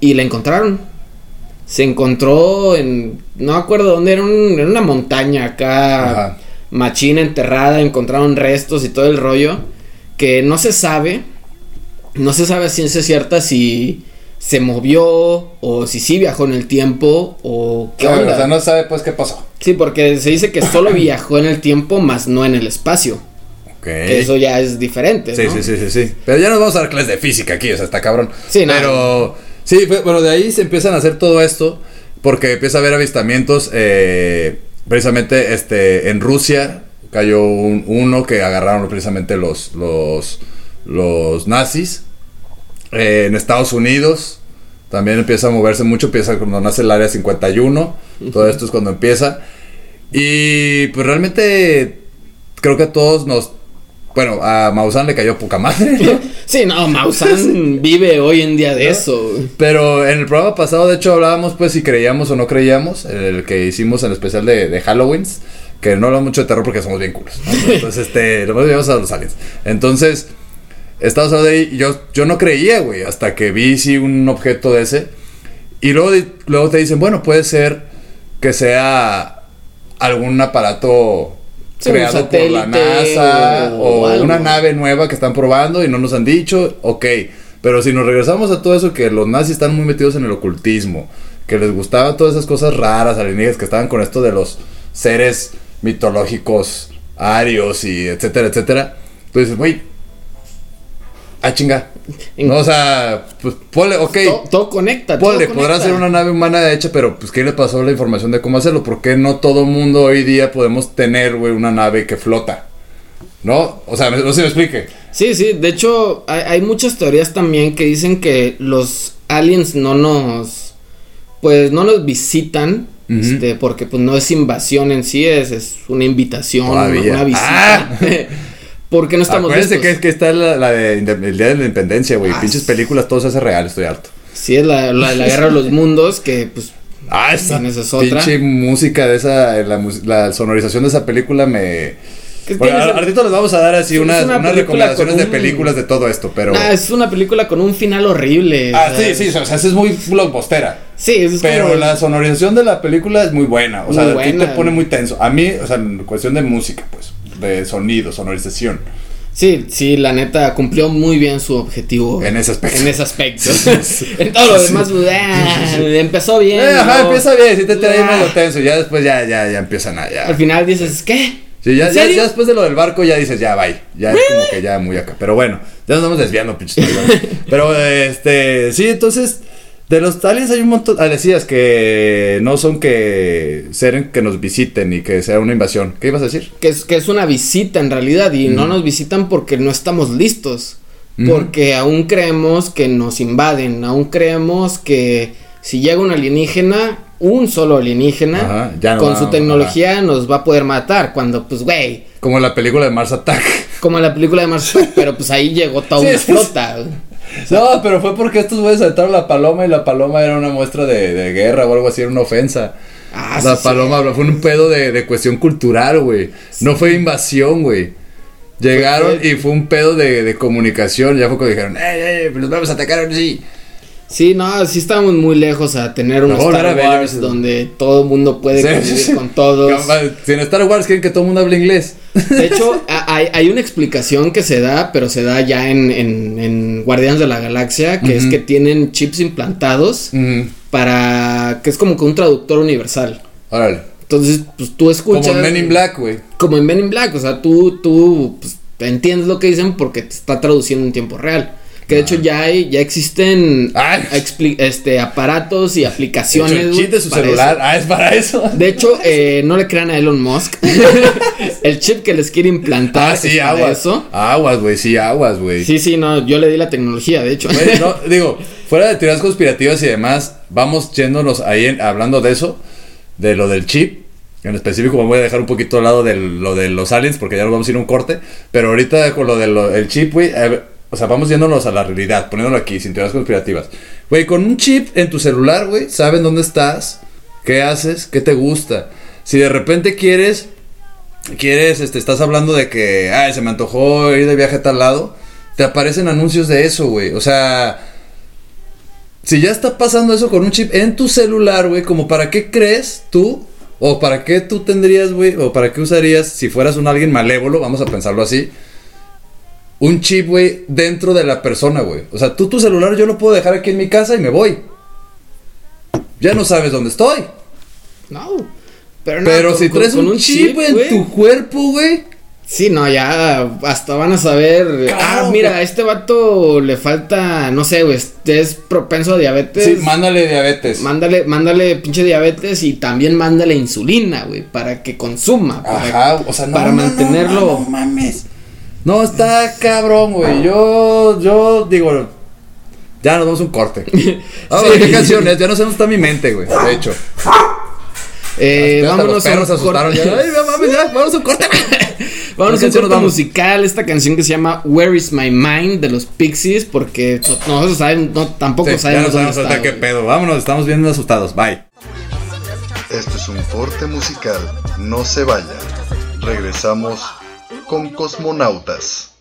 y la encontraron. Se encontró en, no me acuerdo dónde, era, un- en una montaña acá, Ajá. machina enterrada, encontraron restos y todo el rollo, que no se sabe, no se sabe a ciencia cierta si se movió o si sí viajó en el tiempo o qué Claro, onda. O sea, no sabe pues qué pasó. Sí, porque se dice que solo [COUGHS] viajó en el tiempo, más no en el espacio. Ok. Que eso ya es diferente. Sí, ¿no? sí, sí, sí, sí. Pero ya nos vamos a dar clases de física aquí, o sea, está cabrón. Sí, no. Pero, sí, fue- bueno, de ahí se empiezan a hacer todo esto, porque empieza a haber avistamientos, eh, precisamente, este, en Rusia cayó un- uno que agarraron precisamente los, los, nazis. Eh, en Estados Unidos también empieza a moverse mucho, empieza cuando nace el área 51, todo esto es cuando empieza. Y pues realmente creo que a todos nos... Bueno, a Maussan le cayó poca madre, ¿no? [LAUGHS] Sí, no, Maussan [LAUGHS] vive hoy en día de eso. Pero en el programa pasado, de hecho, hablábamos pues si creíamos o no creíamos, el que hicimos en el especial de, de Halloween, que no hablamos mucho de terror porque somos bien culos. ¿no? [LAUGHS] Entonces, este, lo llevamos a los aliens. Entonces, estábamos hablando de ahí, yo, yo no creía, güey, hasta que vi sí un objeto de ese. Y luego, luego te dicen, bueno, puede ser que sea algún aparato Sí, creado por la NASA o o, una nave nueva que están probando y no nos han dicho, ok. Pero si nos regresamos a todo eso, que los nazis están muy metidos en el ocultismo, que les gustaban todas esas cosas raras, alienígenas, que estaban con esto de los seres mitológicos, arios y etcétera, etcétera. Tú dices, güey, ah, chinga. [LAUGHS] No, o sea, pues ponle, ok. Todo, todo conecta. todo Ponle, conecta. podrá ser una nave humana hecha, pero pues ¿qué le pasó la información de cómo hacerlo? ¿Por qué no todo mundo hoy día podemos tener, güey, una nave que flota? ¿No? O sea, no si me explique. Sí, sí, de hecho hay, hay muchas teorías también que dicen que los aliens no nos, pues no nos visitan, este, porque pues no es invasión en sí, es, es una invitación, una, una visita. [LAUGHS] porque no estamos Acuérdense que, que está la, la de el Día de la Independencia, güey. Ah, Pinches películas, todo se hace real, estoy harto. Sí, es la, la, la guerra de los mundos, que pues Ah, esa es otra. pinche música de esa, la, la sonorización de esa película me... Bueno, al ratito les vamos a dar así unas, una unas recomendaciones de películas de todo esto, pero... Ah, es una película con un final horrible. Ah, o sea, sí, sí, o sea, es muy blockbustera. Sí, es Pero como- la sonorización de la película es muy buena. O Muy sea, buena. te pone muy tenso. A mí, o sea, en cuestión de música, pues, de sonido, sonorización. Sí, sí, la neta cumplió muy bien su objetivo. En ese aspecto. En ese aspecto. [LAUGHS] en todo lo demás, pues, ah, empezó bien. Eh, empieza bien, sí te trae Ah. medio tenso. Ya después ya, ya, ya empiezan a ya. Al final dices, ¿qué? Sí, ya, ¿En ya, ya después de lo del barco ya dices, ya, bye. Ya es como que ya muy acá. Pero bueno, ya nos vamos desviando, pinches. [LAUGHS] Pero, este, sí, entonces, de los aliens hay un montón. Ah, decías que no son que seren que nos visiten y que sea una invasión. ¿Qué ibas a decir? Que es, que es una visita en realidad y no nos visitan porque no estamos listos. Porque aún creemos que nos invaden, aún creemos que si llega un alienígena, un solo alienígena, Ajá, ya no con va- su tecnología nos va a poder matar. Cuando, pues, güey, Como la película de Mars Attack. como en la película de Mars Attack, pero pues ahí llegó toda [LAUGHS] Sí, una flota. No, pero fue porque estos güeyes saltaron la paloma y la paloma era una muestra de, de guerra o algo así, era una ofensa. Ah, la sí, paloma fue un pedo de, de cuestión cultural, güey. No fue invasión, güey. Llegaron y fue un pedo de, de comunicación. Ya fue cuando dijeron, ¡eh, eh, los vamos a atacar sí! Sí, no, sí estamos muy lejos a tener un No, Star Wars donde todo el mundo puede convivir con todos. Si en Star Wars quieren que todo el mundo hable inglés. De [LAUGHS] hecho, hay, hay una explicación que se da, pero se da ya en, en, en Guardianes de la Galaxia, que es que tienen chips implantados para... que es como que un traductor universal. órale. Entonces, pues tú escuchas... Como Men in Black, güey. Como en Men in Black, o sea, tú, tú pues, entiendes lo que dicen porque te está traduciendo en tiempo real. Que de hecho ya hay, ya existen este, aparatos y De hecho, aplicaciones. el güey, chip de su celular. eso. Ah, es para eso. De hecho, [LAUGHS] eh, no le crean a Elon Musk. [LAUGHS] el chip que les quiere implantar Ah, sí, es aguas. eso. Aguas, güey, sí, aguas, güey. Sí, sí, no, yo le di la tecnología, de hecho. No, [LAUGHS] digo, fuera de teorías conspirativas y demás, vamos yéndonos ahí en- hablando de eso, de lo del chip. En específico, me voy a dejar un poquito al lado de lo de los aliens, porque ya nos vamos a ir a un corte. Pero ahorita con lo del chip, güey, o sea, vamos yéndonos a la realidad, poniéndolo aquí, sin teorías conspirativas. Güey, con un chip en tu celular, güey, saben dónde estás, qué haces, qué te gusta. Si de repente quieres quieres, este, estás hablando de que, ay, se me antojó ir de viaje a tal lado, te aparecen anuncios de eso, güey. O sea, si ya está pasando eso con un chip en tu celular, güey, como para qué crees tú, o para qué tú tendrías, güey, o para qué usarías, si fueras un alguien malévolo, vamos a pensarlo así, un chip, güey, dentro de la persona, güey. O sea, tú tu celular yo lo puedo dejar aquí en mi casa y me voy. Ya no sabes dónde estoy. No. Pero, no, Pero con- si traes un, chip, güey, en tu cuerpo, güey. Sí, no, ya hasta van a saber. Claro, ah, mira, a este vato le falta, no sé, güey, este es propenso a diabetes. Sí, mándale diabetes. Mándale, mándale pinche diabetes y también mándale insulina, güey, para que consuma. Para, Ajá, o sea, no, para no, mantenerlo. No mames. No, está cabrón, güey. Yo, yo digo, ya nos vamos a un corte. [LAUGHS] Ah, Sí. ¿qué canciones? Ya no sé dónde está mi mente, güey. De hecho. Eh, vámonos los perros se a un asustaron. corte. Ya, Ay, no mames, ya, vamos a un corte. [LAUGHS] Vámonos ¿Qué a un corte musical, esta canción que se llama Where is My Mind de los Pixies, porque no- nosotros sabemos, no, tampoco Sí, ya sabemos no dónde sabemos qué pedo. Vámonos, estamos bien asustados. Bye. Esto es un corte musical. No se vayan. Regresamos con Cosmonautas.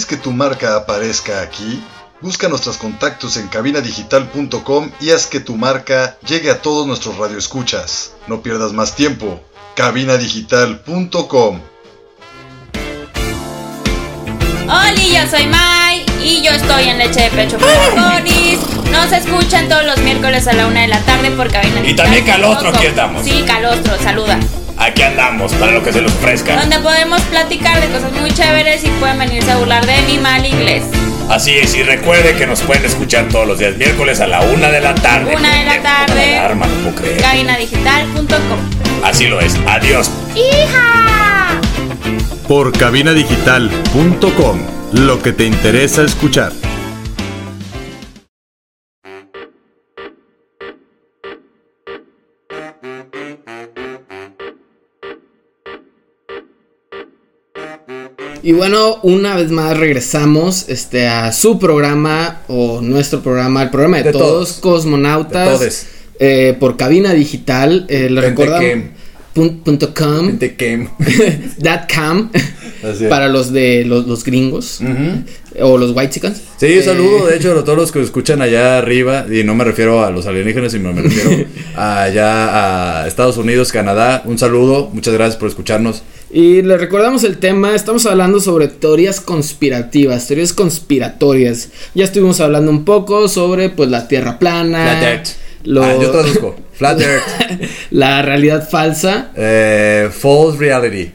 ¿Quieres que tu marca aparezca aquí? Busca nuestros contactos en cabinadigital.com y haz que tu marca llegue a todos nuestros radioescuchas. No pierdas más tiempo. cabinadigital.com Hola, yo soy Mai y yo estoy en Leche de Pecho para Conis. Nos escuchan todos los miércoles a la una de la tarde por cabina. Y también Calostro, aquí estamos. Sí, Calostro, saluda. Aquí andamos, para lo que se les ofrezca. Donde podemos platicar de cosas muy chéveres y pueden venirse a burlar de mi mal inglés. Así es, y recuerde que nos pueden escuchar todos los días miércoles a la una de la tarde. Una de la tarde. Alarma, no puedo creer. Cabinadigital.com. Así lo es. Adiós. ¡Hija! Por cabinadigital.com. Lo que te interesa escuchar. Y bueno, una vez más regresamos este, a su programa o nuestro programa, el programa de, De todos, todos. cosmonautas, De eh, por cabina digital. Eh, recordamos que- punto com, [LAUGHS] com, para los de los, los gringos Ujú. o los white chickens. Sí, un saludo, de hecho, a [LAUGHS] todos los que escuchan allá arriba, y no me refiero a los alienígenas, sino me refiero [LAUGHS] allá a Estados Unidos, Canadá. Un saludo, muchas gracias por escucharnos. Y le recordamos el tema, estamos hablando sobre teorías conspirativas, teorías conspiratorias. Ya estuvimos hablando un poco sobre pues la Tierra plana. Earth. Lo- Ah, yo traduzco. Flat [LAUGHS] Earth. la realidad falsa. Eh, false reality.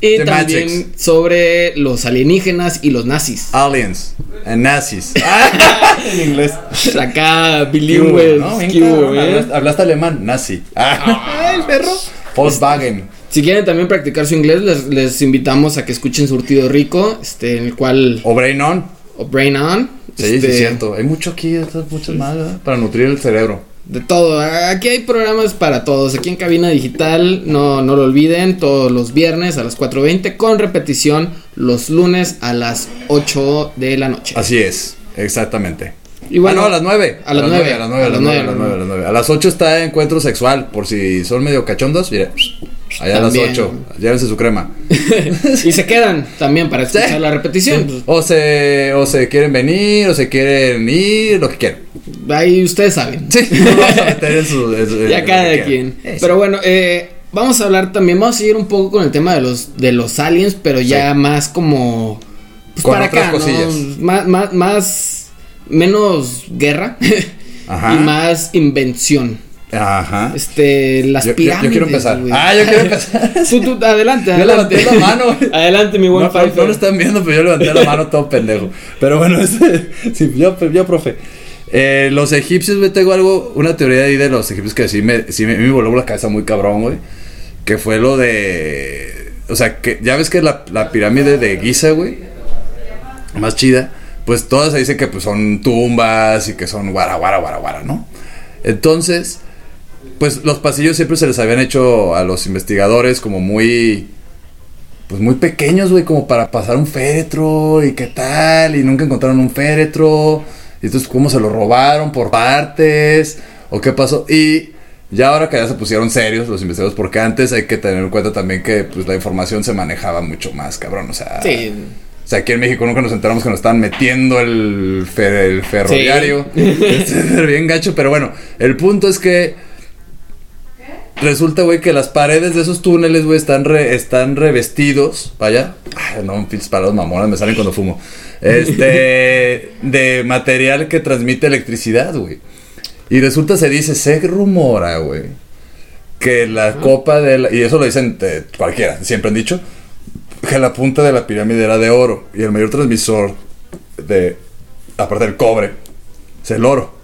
Y The también Matrix. sobre los alienígenas y los nazis. Aliens. And nazis. Ah, [LAUGHS] en inglés. Acá ¿Qué bilingües. no? Bien ¿qué hubo, cabrón, eh? hablaste, hablaste alemán, nazi. Ah, el perro. Volkswagen. Si quieren también practicar su inglés, les, les invitamos a que escuchen Surtido Rico, este, en el cual... O Brain On. O Brain On. Sí, sí, este, es cierto. Hay mucho aquí, muchas más, ¿verdad? Para nutrir el cerebro. De todo, aquí hay programas para todos. Aquí en Cabina Digital, no, no lo olviden, todos los viernes a las 4.20 con repetición los lunes a las 8 de la noche. Así es, exactamente. Y bueno, ah, no, a las 9. a las nueve, A las 9, a las 9, a las 9, a las 9. A las 8 está encuentro sexual, por si son medio cachondos, mire. Allá a las También. 8, llévense su crema. [LAUGHS] y se quedan también para escuchar Sí. la repetición. Sí. O se, o se quieren venir, o se quieren ir, lo que quieran. Ahí ustedes saben. Sí, no [LAUGHS] vamos a meter en su. en su- ya cada quien. Pero bueno, eh, vamos a hablar también, vamos a seguir un poco con el tema de los, de los aliens, pero ya más como... Pues Con para otras acá, ¿no? cosillas. Más, más, más, menos guerra [LAUGHS] Ajá. y más invención. Ajá. Este, las Yo- yo- yo pirámides. quiero empezar. güey. Ah, yo quiero empezar. [LAUGHS] Tú, tú, adelante, Yo adelante. levanté la mano. [LAUGHS] adelante, mi buen No, no lo están viendo, pero yo levanté la mano todo pendejo. Pero bueno, [LAUGHS] este, sí, yo, yo, profe. Eh, los egipcios, güey, tengo algo, una teoría ahí de los egipcios que sí me, sí me, me voló la cabeza muy cabrón, güey. Que fue lo de. O sea, que ya ves que la, la pirámide de Giza, güey, más chida, pues todas se dicen que pues, son tumbas y que son guara, guara, guara, guara, ¿no? Entonces, pues los pasillos siempre se les habían hecho a los investigadores como muy pues muy pequeños, güey, como para pasar un féretro y qué tal, y nunca encontraron un féretro, y entonces cómo se lo robaron por partes, o qué pasó, y ya ahora que ya se pusieron serios los investigadores, porque antes hay que tener en cuenta también que pues la información se manejaba mucho más, cabrón, o sea... Sí. O sea, aquí en México nunca nos enteramos que nos estaban metiendo el, fer- el ferroviario. [LAUGHS] Es bien gacho, pero bueno, el punto es que resulta, güey, que las paredes de esos túneles, güey, están, re- están revestidos, vaya, ay, no, pinches parados mamonas me salen cuando fumo, este, [LAUGHS] de material que transmite electricidad, güey. Y resulta, se dice, se rumora, güey, que la copa de la, y eso lo dicen eh, cualquiera, siempre han dicho, que la punta de la pirámide era de oro y el mayor transmisor de, aparte del cobre, es el oro.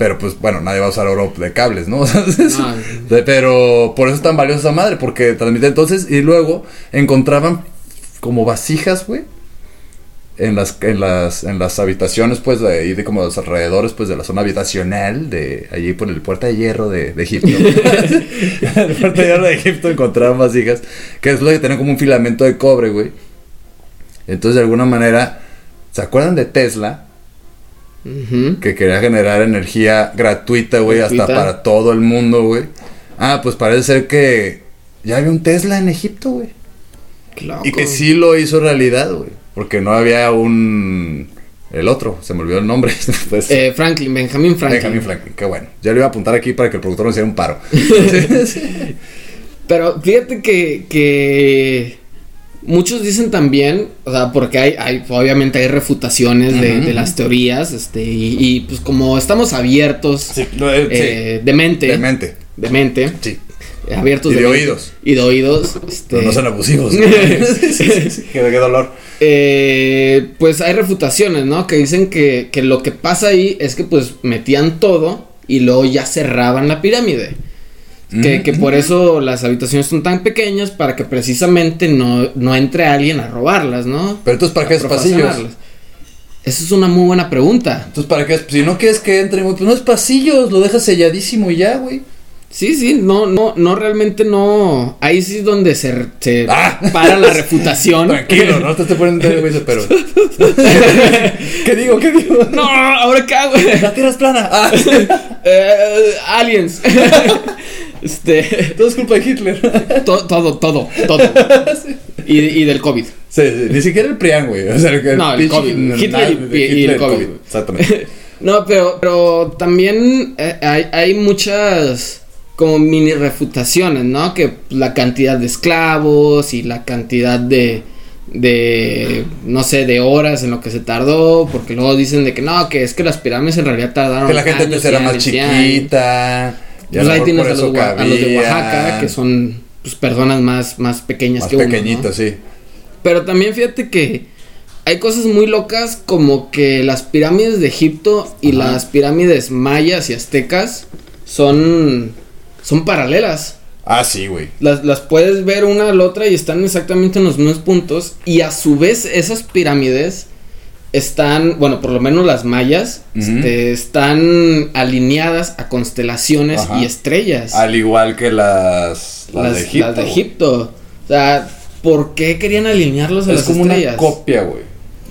Pero pues bueno, nadie va a usar oro de cables, ¿no? [LAUGHS] Es- de- pero por eso es tan valiosa esa madre, porque transmite entonces y luego encontraban como vasijas, güey. En las, en las, en las habitaciones, pues, de ahí, de como los alrededores, pues, de la zona habitacional, de allí por el Puerta de Hierro de, de Egipto. [LAUGHS] el Puerta de Hierro de Egipto encontraban vasijas que resulta que tenían como un filamento de cobre, güey. Entonces, de alguna manera, ¿se acuerdan de Tesla? Que quería generar energía gratuita, güey, hasta para todo el mundo, güey. Ah, pues parece ser que ya había un Tesla en Egipto, güey. Y que sí lo hizo realidad, güey. Porque no había un... El otro, se me olvidó el nombre. [LAUGHS] Pues, Eh, Franklin, Benjamin Franklin. Benjamin Franklin, qué bueno. Ya lo iba a apuntar aquí para que el productor nos hiciera un paro. [LAUGHS] Pero fíjate que, que muchos dicen también, o sea, porque hay, hay obviamente hay refutaciones de, las teorías, este, y, y, pues como estamos abiertos Sí, lo- eh, eh, de mente, De mente. de mente, Sí. abiertos Y de oídos. y de oídos, este, Pero no son abusivos. [LAUGHS] [LAUGHS] Sí, qué, qué dolor. eh, pues hay refutaciones, ¿no? Que dicen que, que lo que pasa ahí es que pues metían todo y luego ya cerraban la pirámide. Que, que por eso las habitaciones son tan pequeñas para que precisamente no, no entre alguien a robarlas, ¿no? Pero entonces, ¿para qué es pasillos? Esa es una muy buena pregunta. Entonces, ¿para qué? Si no quieres que entre, pues no es pasillos, lo dejas selladísimo y ya, güey. Sí, sí, no, no, no, realmente no. Ahí sí es donde se, se Ah. para la refutación. [LAUGHS] Tranquilo, no te estoy poniendo güey, pero. [LAUGHS] ¿Qué digo? ¿Qué digo? No, ahora qué hago. La tierra es plana. Ah, [LAUGHS] Eh, aliens. Este. [LAUGHS] todo es culpa de Hitler. [LAUGHS] to- todo, todo, todo. Y, y del COVID. Sí, sí, ni siquiera el Prián, güey. O sea, el, No, el COVID. Hitler nada, y- el Hitler, COVID. Exactamente. [LAUGHS] No, pero, pero también eh, hay, hay muchas como mini refutaciones, ¿no? Que la cantidad de esclavos y la cantidad de, de, no sé, de horas en lo que se tardó, porque luego dicen de que no, que es que las pirámides en realidad tardaron que la gente antes era más años. Pues ahí tienes a los, a de Oaxaca, que son pues, personas más, más pequeñas Más que uno, ¿no? pequeñitos, sí. Pero también fíjate que hay cosas muy locas como que las pirámides de Egipto y Ajá. las pirámides mayas y aztecas son, son paralelas. Ah, sí, güey. Las, las puedes ver una a la otra y están exactamente en los mismos puntos. Y a su vez esas pirámides están, bueno, por lo menos las mayas, este, están alineadas a constelaciones Ajá. y estrellas. Al igual que las, las, las, de Egipto. las de Egipto. O sea, ¿por qué querían alinearlos a Es las como estrellas? una copia, güey.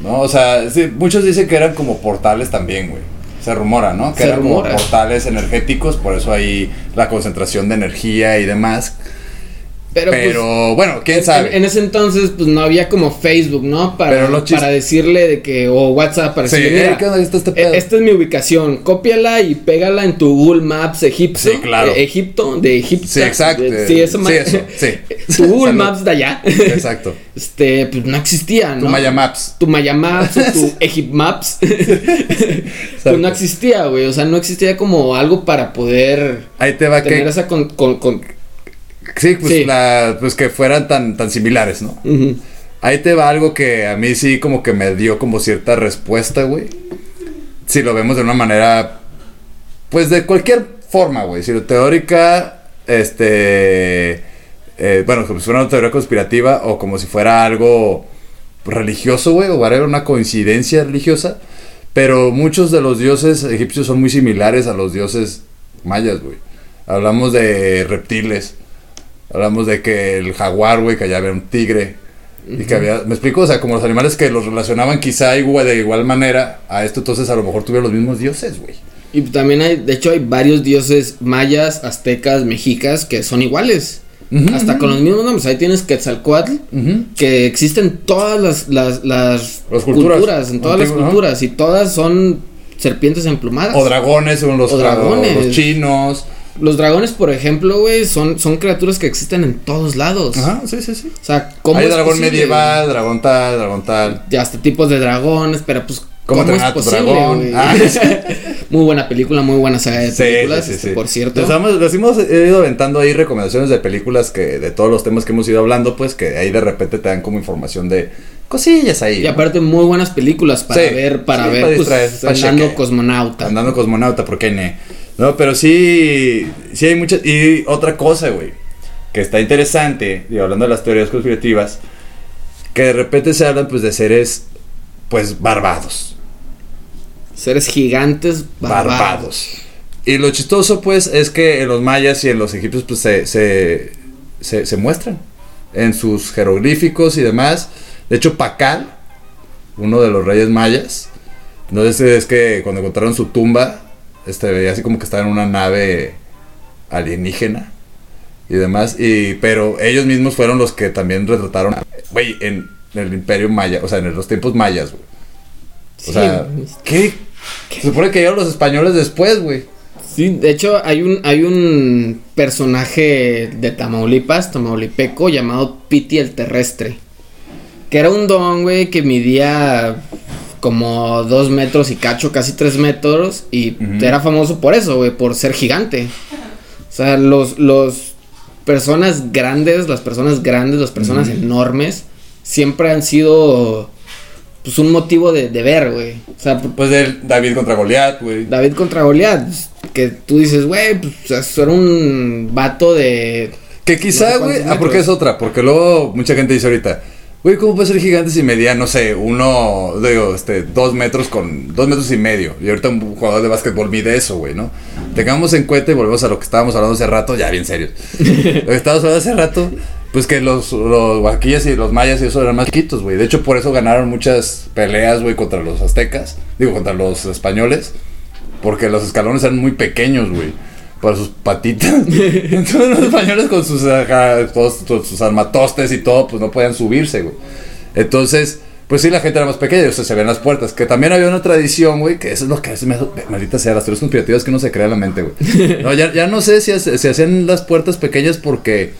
¿No? O sea, sí, muchos dicen que eran como portales también, güey. Se rumora, ¿no? Que Se eran rumora. como portales energéticos, por eso hay la concentración de energía y demás. Pero, Pero, pues, bueno, quién sabe. En, ese entonces, pues no había como Facebook, ¿no? Para, Pero para decirle de que, o WhatsApp, para Sí, decirle, "Ey, mira, ¿qué onda? Está este eh, pedo". esta es mi ubicación, cópiala y pégala en tu Google Maps Egipto. Sí, claro. eh, Egipto, de Egipto. Sí, exacto. de- sí, eso, Sí, eso, sí. [LAUGHS] tu Google. Maps de allá. Exacto. [LAUGHS] Este, pues no existía, ¿no? Tu Maya Maps. Tu Maya Maps o tu [LAUGHS] Egypt Maps. pues no existía, güey. O sea, no existía como algo para poder Ahí te va tener que. esa con, con, con- Sí, pues, Sí. la- pues que fueran tan, tan similares, ¿no? Ahí te va algo que a mí sí como que me dio como cierta respuesta, güey. Si lo vemos de una manera, pues de cualquier forma, güey. Si lo teórica, este, eh, bueno, como si fuera una teoría conspirativa o como si fuera algo religioso, güey, o era una coincidencia religiosa. Pero muchos de los dioses egipcios son muy similares a los dioses mayas, güey. Hablamos de reptiles. Hablamos de que el jaguar, güey, que allá había un tigre. Y que había, me explico, o sea, como los animales que los relacionaban quizá igual, de igual manera a esto, entonces a lo mejor tuvieron los mismos dioses, güey. Y también hay, de hecho, hay varios dioses mayas, aztecas, mexicas que son iguales. Hasta con los mismos nombres. Ahí tienes Quetzalcoatl, Ujú. que existen todas las, las, las Las culturas. en todas las Antiguo, culturas. Y todas son serpientes emplumadas. O dragones, según los, O dragones. los chinos. Los dragones, por ejemplo, güey, son, son criaturas que existen en todos lados. Ajá, sí, sí, sí. O sea, ¿cómo Hay es dragón posible, medieval, dragón tal, dragón tal. Ya hasta tipos de dragones, pero pues. ¿Cómo ¿Cómo, es posible, dragón? Ah. [LAUGHS] muy buena película, muy buena saga de películas, sí, sí, este, por cierto. Les, hemos, les hemos ido aventando ahí recomendaciones de películas que de todos los temas que hemos ido hablando, pues que ahí de repente te dan como información de cosillas ahí. Y ¿no? aparte muy buenas películas para Sí, ver, para sí, ver, para pues, para andando cosmonauta. Andando cosmonauta, ¿por qué no? No, pero sí, sí hay muchas. Y otra cosa, güey, que está interesante, y hablando de las teorías conspirativas, que de repente se hablan, pues, de seres, pues, barbados. Seres gigantes barbados. Barbados. Y lo chistoso, pues, es que en los mayas y en los egipcios, pues, se, se, se, se muestran en sus jeroglíficos y demás. De hecho, Pacal, uno de los reyes mayas, entonces es que cuando encontraron su tumba, este veía así como que estaba en una nave alienígena y demás. Y, pero ellos mismos fueron los que también retrataron. Güey, en en el imperio maya, o sea, en los tiempos mayas, güey. O Sí, sea, ¿qué? Se supone que llegaron los españoles después, güey. Sí, de hecho hay un, hay un personaje de Tamaulipas, tamaulipeco, llamado Piti el Terrestre. Que era un don, güey, que midía como dos metros y cacho, casi tres metros. Y era famoso por eso, güey, por ser gigante. O sea, los, los personas grandes, las personas grandes, las personas enormes, siempre han sido pues un motivo de, de ver, güey. O sea, Pues del David contra Goliat, güey. David contra Goliat, que tú dices, güey, pues era un vato de... Que quizá, No sé güey. Ah, porque es otra. Porque luego mucha gente dice ahorita. Güey, ¿cómo puede ser gigante si medía, no sé, uno, digo, este, dos metros con, dos metros y medio? Y ahorita un jugador de básquetbol mide eso, güey, ¿no? Tengamos en cuenta y volvemos a lo que estábamos hablando hace rato, ya bien serios. [LAUGHS] lo que estábamos hablando hace rato, pues que los, los huaquillas y los mayas y eso eran más chiquitos, güey. De hecho, por eso ganaron muchas peleas, güey, contra los aztecas, digo, contra los españoles, porque los escalones eran muy pequeños, güey. Para sus patitas. [LAUGHS] Entonces los españoles con sus, armatostes y todo, pues no podían subirse, güey. Entonces, pues sí, la gente era más pequeña, o sea, se ven las puertas. Que también había una tradición, güey, que eso es lo que hace, me- maldita sea, las teorías conspirativas que no se crea en la mente, güey. [LAUGHS] No, ya, ya no sé si se si hacían las puertas pequeñas porque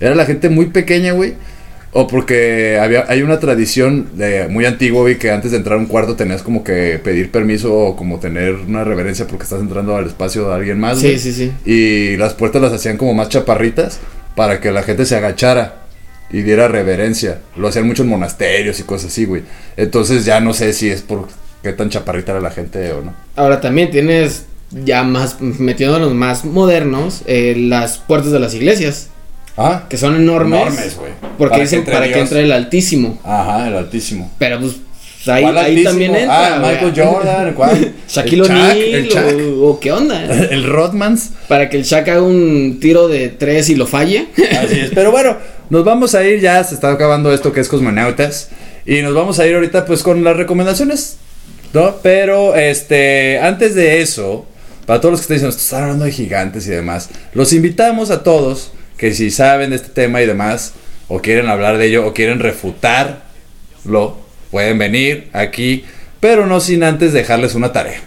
era la gente muy pequeña, güey. O porque había, hay una tradición de, muy antigua, güey, que antes de entrar a un cuarto tenías como que pedir permiso o como tener una reverencia porque estás entrando al espacio de alguien más, Sí, sí, sí. Y las puertas las hacían como más chaparritas para que la gente se agachara y diera reverencia. Lo hacían mucho en monasterios y cosas así, güey. Entonces ya no sé si es por qué tan chaparrita era la gente o no. Ahora también tienes ya más, metiéndonos más modernos, eh, las puertas de las iglesias, Ah, que son enormes. enormes, güey. Porque Para dicen para que entre el altísimo. Ajá, el altísimo. Pero pues ahí, también entra. Ah. Michael Jordan, ¿cuál? [LAUGHS] Shaquille O'Neal o, o qué onda. [LAUGHS] El Rodmans. para que el Shaq haga un tiro de tres y lo falle. Así es. Pero bueno, nos vamos a ir ya, se está acabando esto que es Cosmonautas. Y nos vamos a ir ahorita pues con las recomendaciones. ¿No? Pero este, antes de eso, para todos los que están diciendo, "Esto están hablando de gigantes y demás, los invitamos a todos que si saben de este tema y demás, o quieren hablar de ello, o quieren refutarlo, pueden venir aquí, pero no sin antes dejarles una tarea.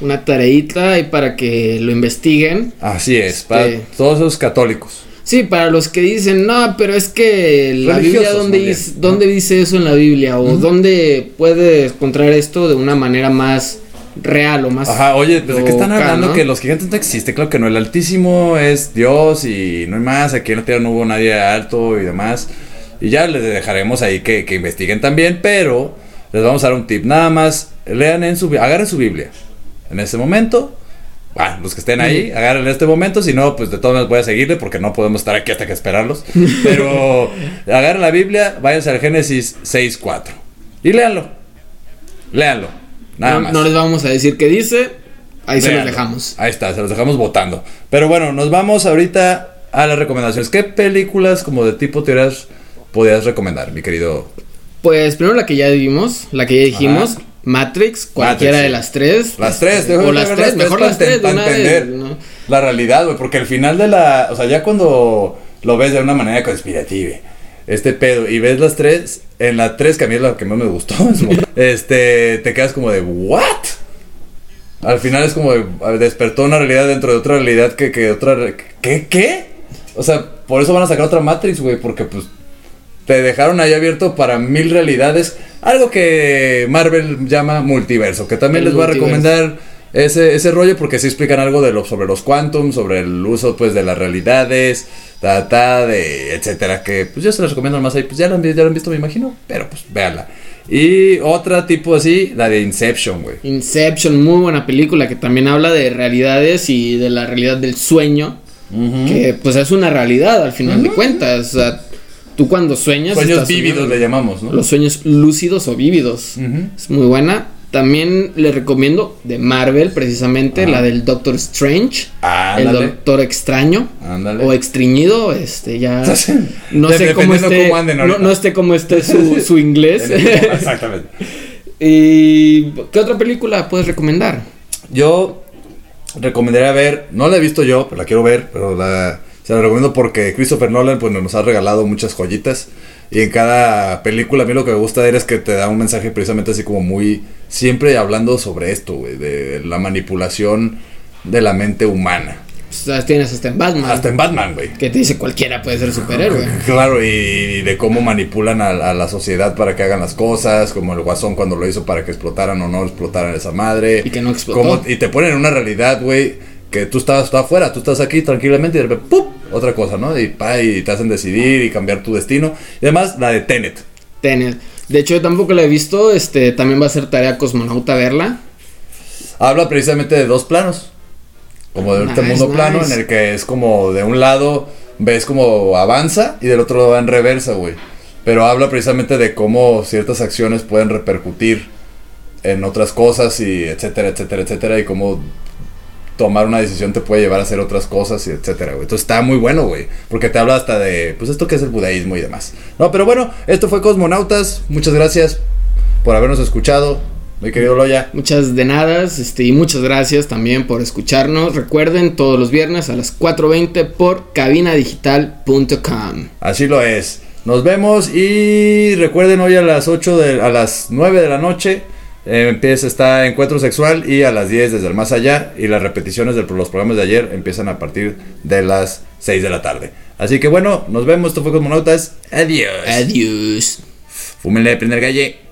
Una tareita y para que lo investiguen. Así es, para Este- todos los católicos. Sí, para los que dicen, no, pero es que la Biblia, ¿dónde, dice, ¿dónde dice eso en la Biblia? ¿O dónde puedes encontrar esto de una manera más real o más... Ajá, oye, pues de qué están hablando ¿no? que los gigantes no existen, claro que no, el altísimo es Dios y no hay más, aquí en la tierra no hubo nadie alto y demás. Y ya les dejaremos ahí que, que investiguen también, pero les vamos a dar un tip, nada más, lean en su, agarren su Biblia en ese momento. Bueno, los que estén ahí, agarren en este momento, si no, pues de todas maneras voy a seguirle porque no podemos estar aquí hasta que esperarlos. [LAUGHS] Pero agarren la Biblia, váyanse al Génesis 6.4 y léanlo. Léanlo. Nada no, más. no les vamos a decir qué dice, ahí se los dejamos. Ahí está, se los dejamos votando. Pero bueno, nos vamos ahorita a las recomendaciones. ¿Qué películas como de tipo teorías podrías recomendar, mi querido? Pues primero la que ya vimos, la que ya dijimos, Ajá. Matrix, cualquiera Matrix, de las tres. Las tres, o las tres, mejor las tres, vez, entender ¿no? la realidad, güey, porque el final de la, o sea, ya cuando lo ves de una manera conspirativa, este pedo, y ves las tres, en la tres, que a mí es la que más me gustó, [LAUGHS] este, te quedas como de, ¿what? Al final es como de, despertó una realidad dentro de otra realidad que, que otra, ¿qué, qué? O sea, por eso van a sacar otra Matrix, güey, porque pues te dejaron ahí abierto para mil realidades. Algo que Marvel llama multiverso, que también El les voy a recomendar ese, ese rollo porque sí explican algo de lo, sobre los quantum, sobre el uso pues de las realidades, ta, ta, de etcétera, que pues yo se los recomiendo más ahí, pues ya lo han, vi- ya lo han visto me imagino, pero pues véanla. Y otra tipo así, la de Inception, güey. Inception, muy buena película que también habla de realidades y de la realidad del sueño, que pues es una realidad al final de cuentas. O sea, tú cuando sueñas... Sueños vívidos soñando. le llamamos, ¿no? Los sueños lúcidos o vívidos. Es muy buena. También le recomiendo de Marvel, precisamente, Ajá. la del Doctor Strange. Ándale. El Doctor Extraño. Ándale. O extriñido, este, ya. [LAUGHS] No De- sé cómo esté. cómo no, no esté cómo esté su, [LAUGHS] su inglés. Exactamente. [LAUGHS] ¿Y qué otra película puedes recomendar? Yo recomendaría ver, no la he visto yo, pero la quiero ver, pero la, se la recomiendo porque Christopher Nolan pues, nos ha regalado muchas joyitas. Y en cada película a mí lo que me gusta de él es que te da un mensaje precisamente así como muy... Siempre hablando sobre esto, güey, de la manipulación de la mente humana. O sea, tienes hasta en Batman. Hasta en Batman, güey. Que te dice cualquiera puede ser superhéroe. [LAUGHS] Claro, y de cómo manipulan a, a la sociedad para que hagan las cosas, como el guasón cuando lo hizo para que explotaran o no explotaran esa madre. Y que no explotó. Cómo- y te ponen en una realidad, güey, que tú tú afuera, tú estás aquí tranquilamente y de repente, ¡pum! Otra cosa, ¿no? Y, pa, y te hacen decidir y cambiar tu destino. Y además, la de Tenet. Tenet. De hecho, yo tampoco la he visto. Este, también va a ser tarea cosmonauta verla. Habla precisamente de dos planos. Como de este Nice, mundo plano en el que es como de un lado ves como avanza y del otro lado va en reversa, güey. Pero habla precisamente de cómo ciertas acciones pueden repercutir en otras cosas y etcétera, etcétera, etcétera. Y cómo tomar una decisión te puede llevar a hacer otras cosas etcétera, güey. Entonces está muy bueno, güey. Porque te habla hasta de, pues esto que es el budaísmo y demás. No, pero bueno, esto fue Cosmonautas. Muchas gracias por habernos escuchado, mi querido Loya. Muchas de nada, este, y muchas gracias también por escucharnos. Recuerden, todos los viernes a las 4.20 por cabinadigital.com. Así lo es. Nos vemos y recuerden hoy a las 8 de a las 9 de la noche eh, empieza está Encuentro Sexual y a las 10 desde el más allá y las repeticiones de los programas de ayer empiezan a partir de las 6 de la tarde. Así que bueno, nos vemos, esto fue Cosmonautas. Adiós. Adiós. Fúmenle de prender galle.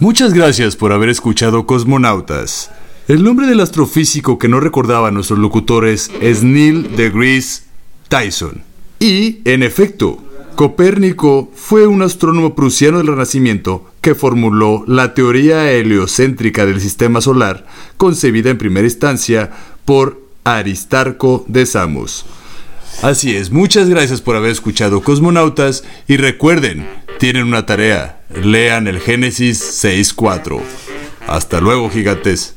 Muchas gracias por haber escuchado Cosmonautas. El nombre del astrofísico que no recordaban nuestros locutores es Neil deGrasse Tyson. Y, en efecto, Copérnico fue un astrónomo prusiano del Renacimiento que formuló la teoría heliocéntrica del sistema solar, concebida en primera instancia por Aristarco de Samos. Así es, muchas gracias por haber escuchado Cosmonautas y recuerden, tienen una tarea, lean el Génesis 6.4. Hasta luego, gigantes.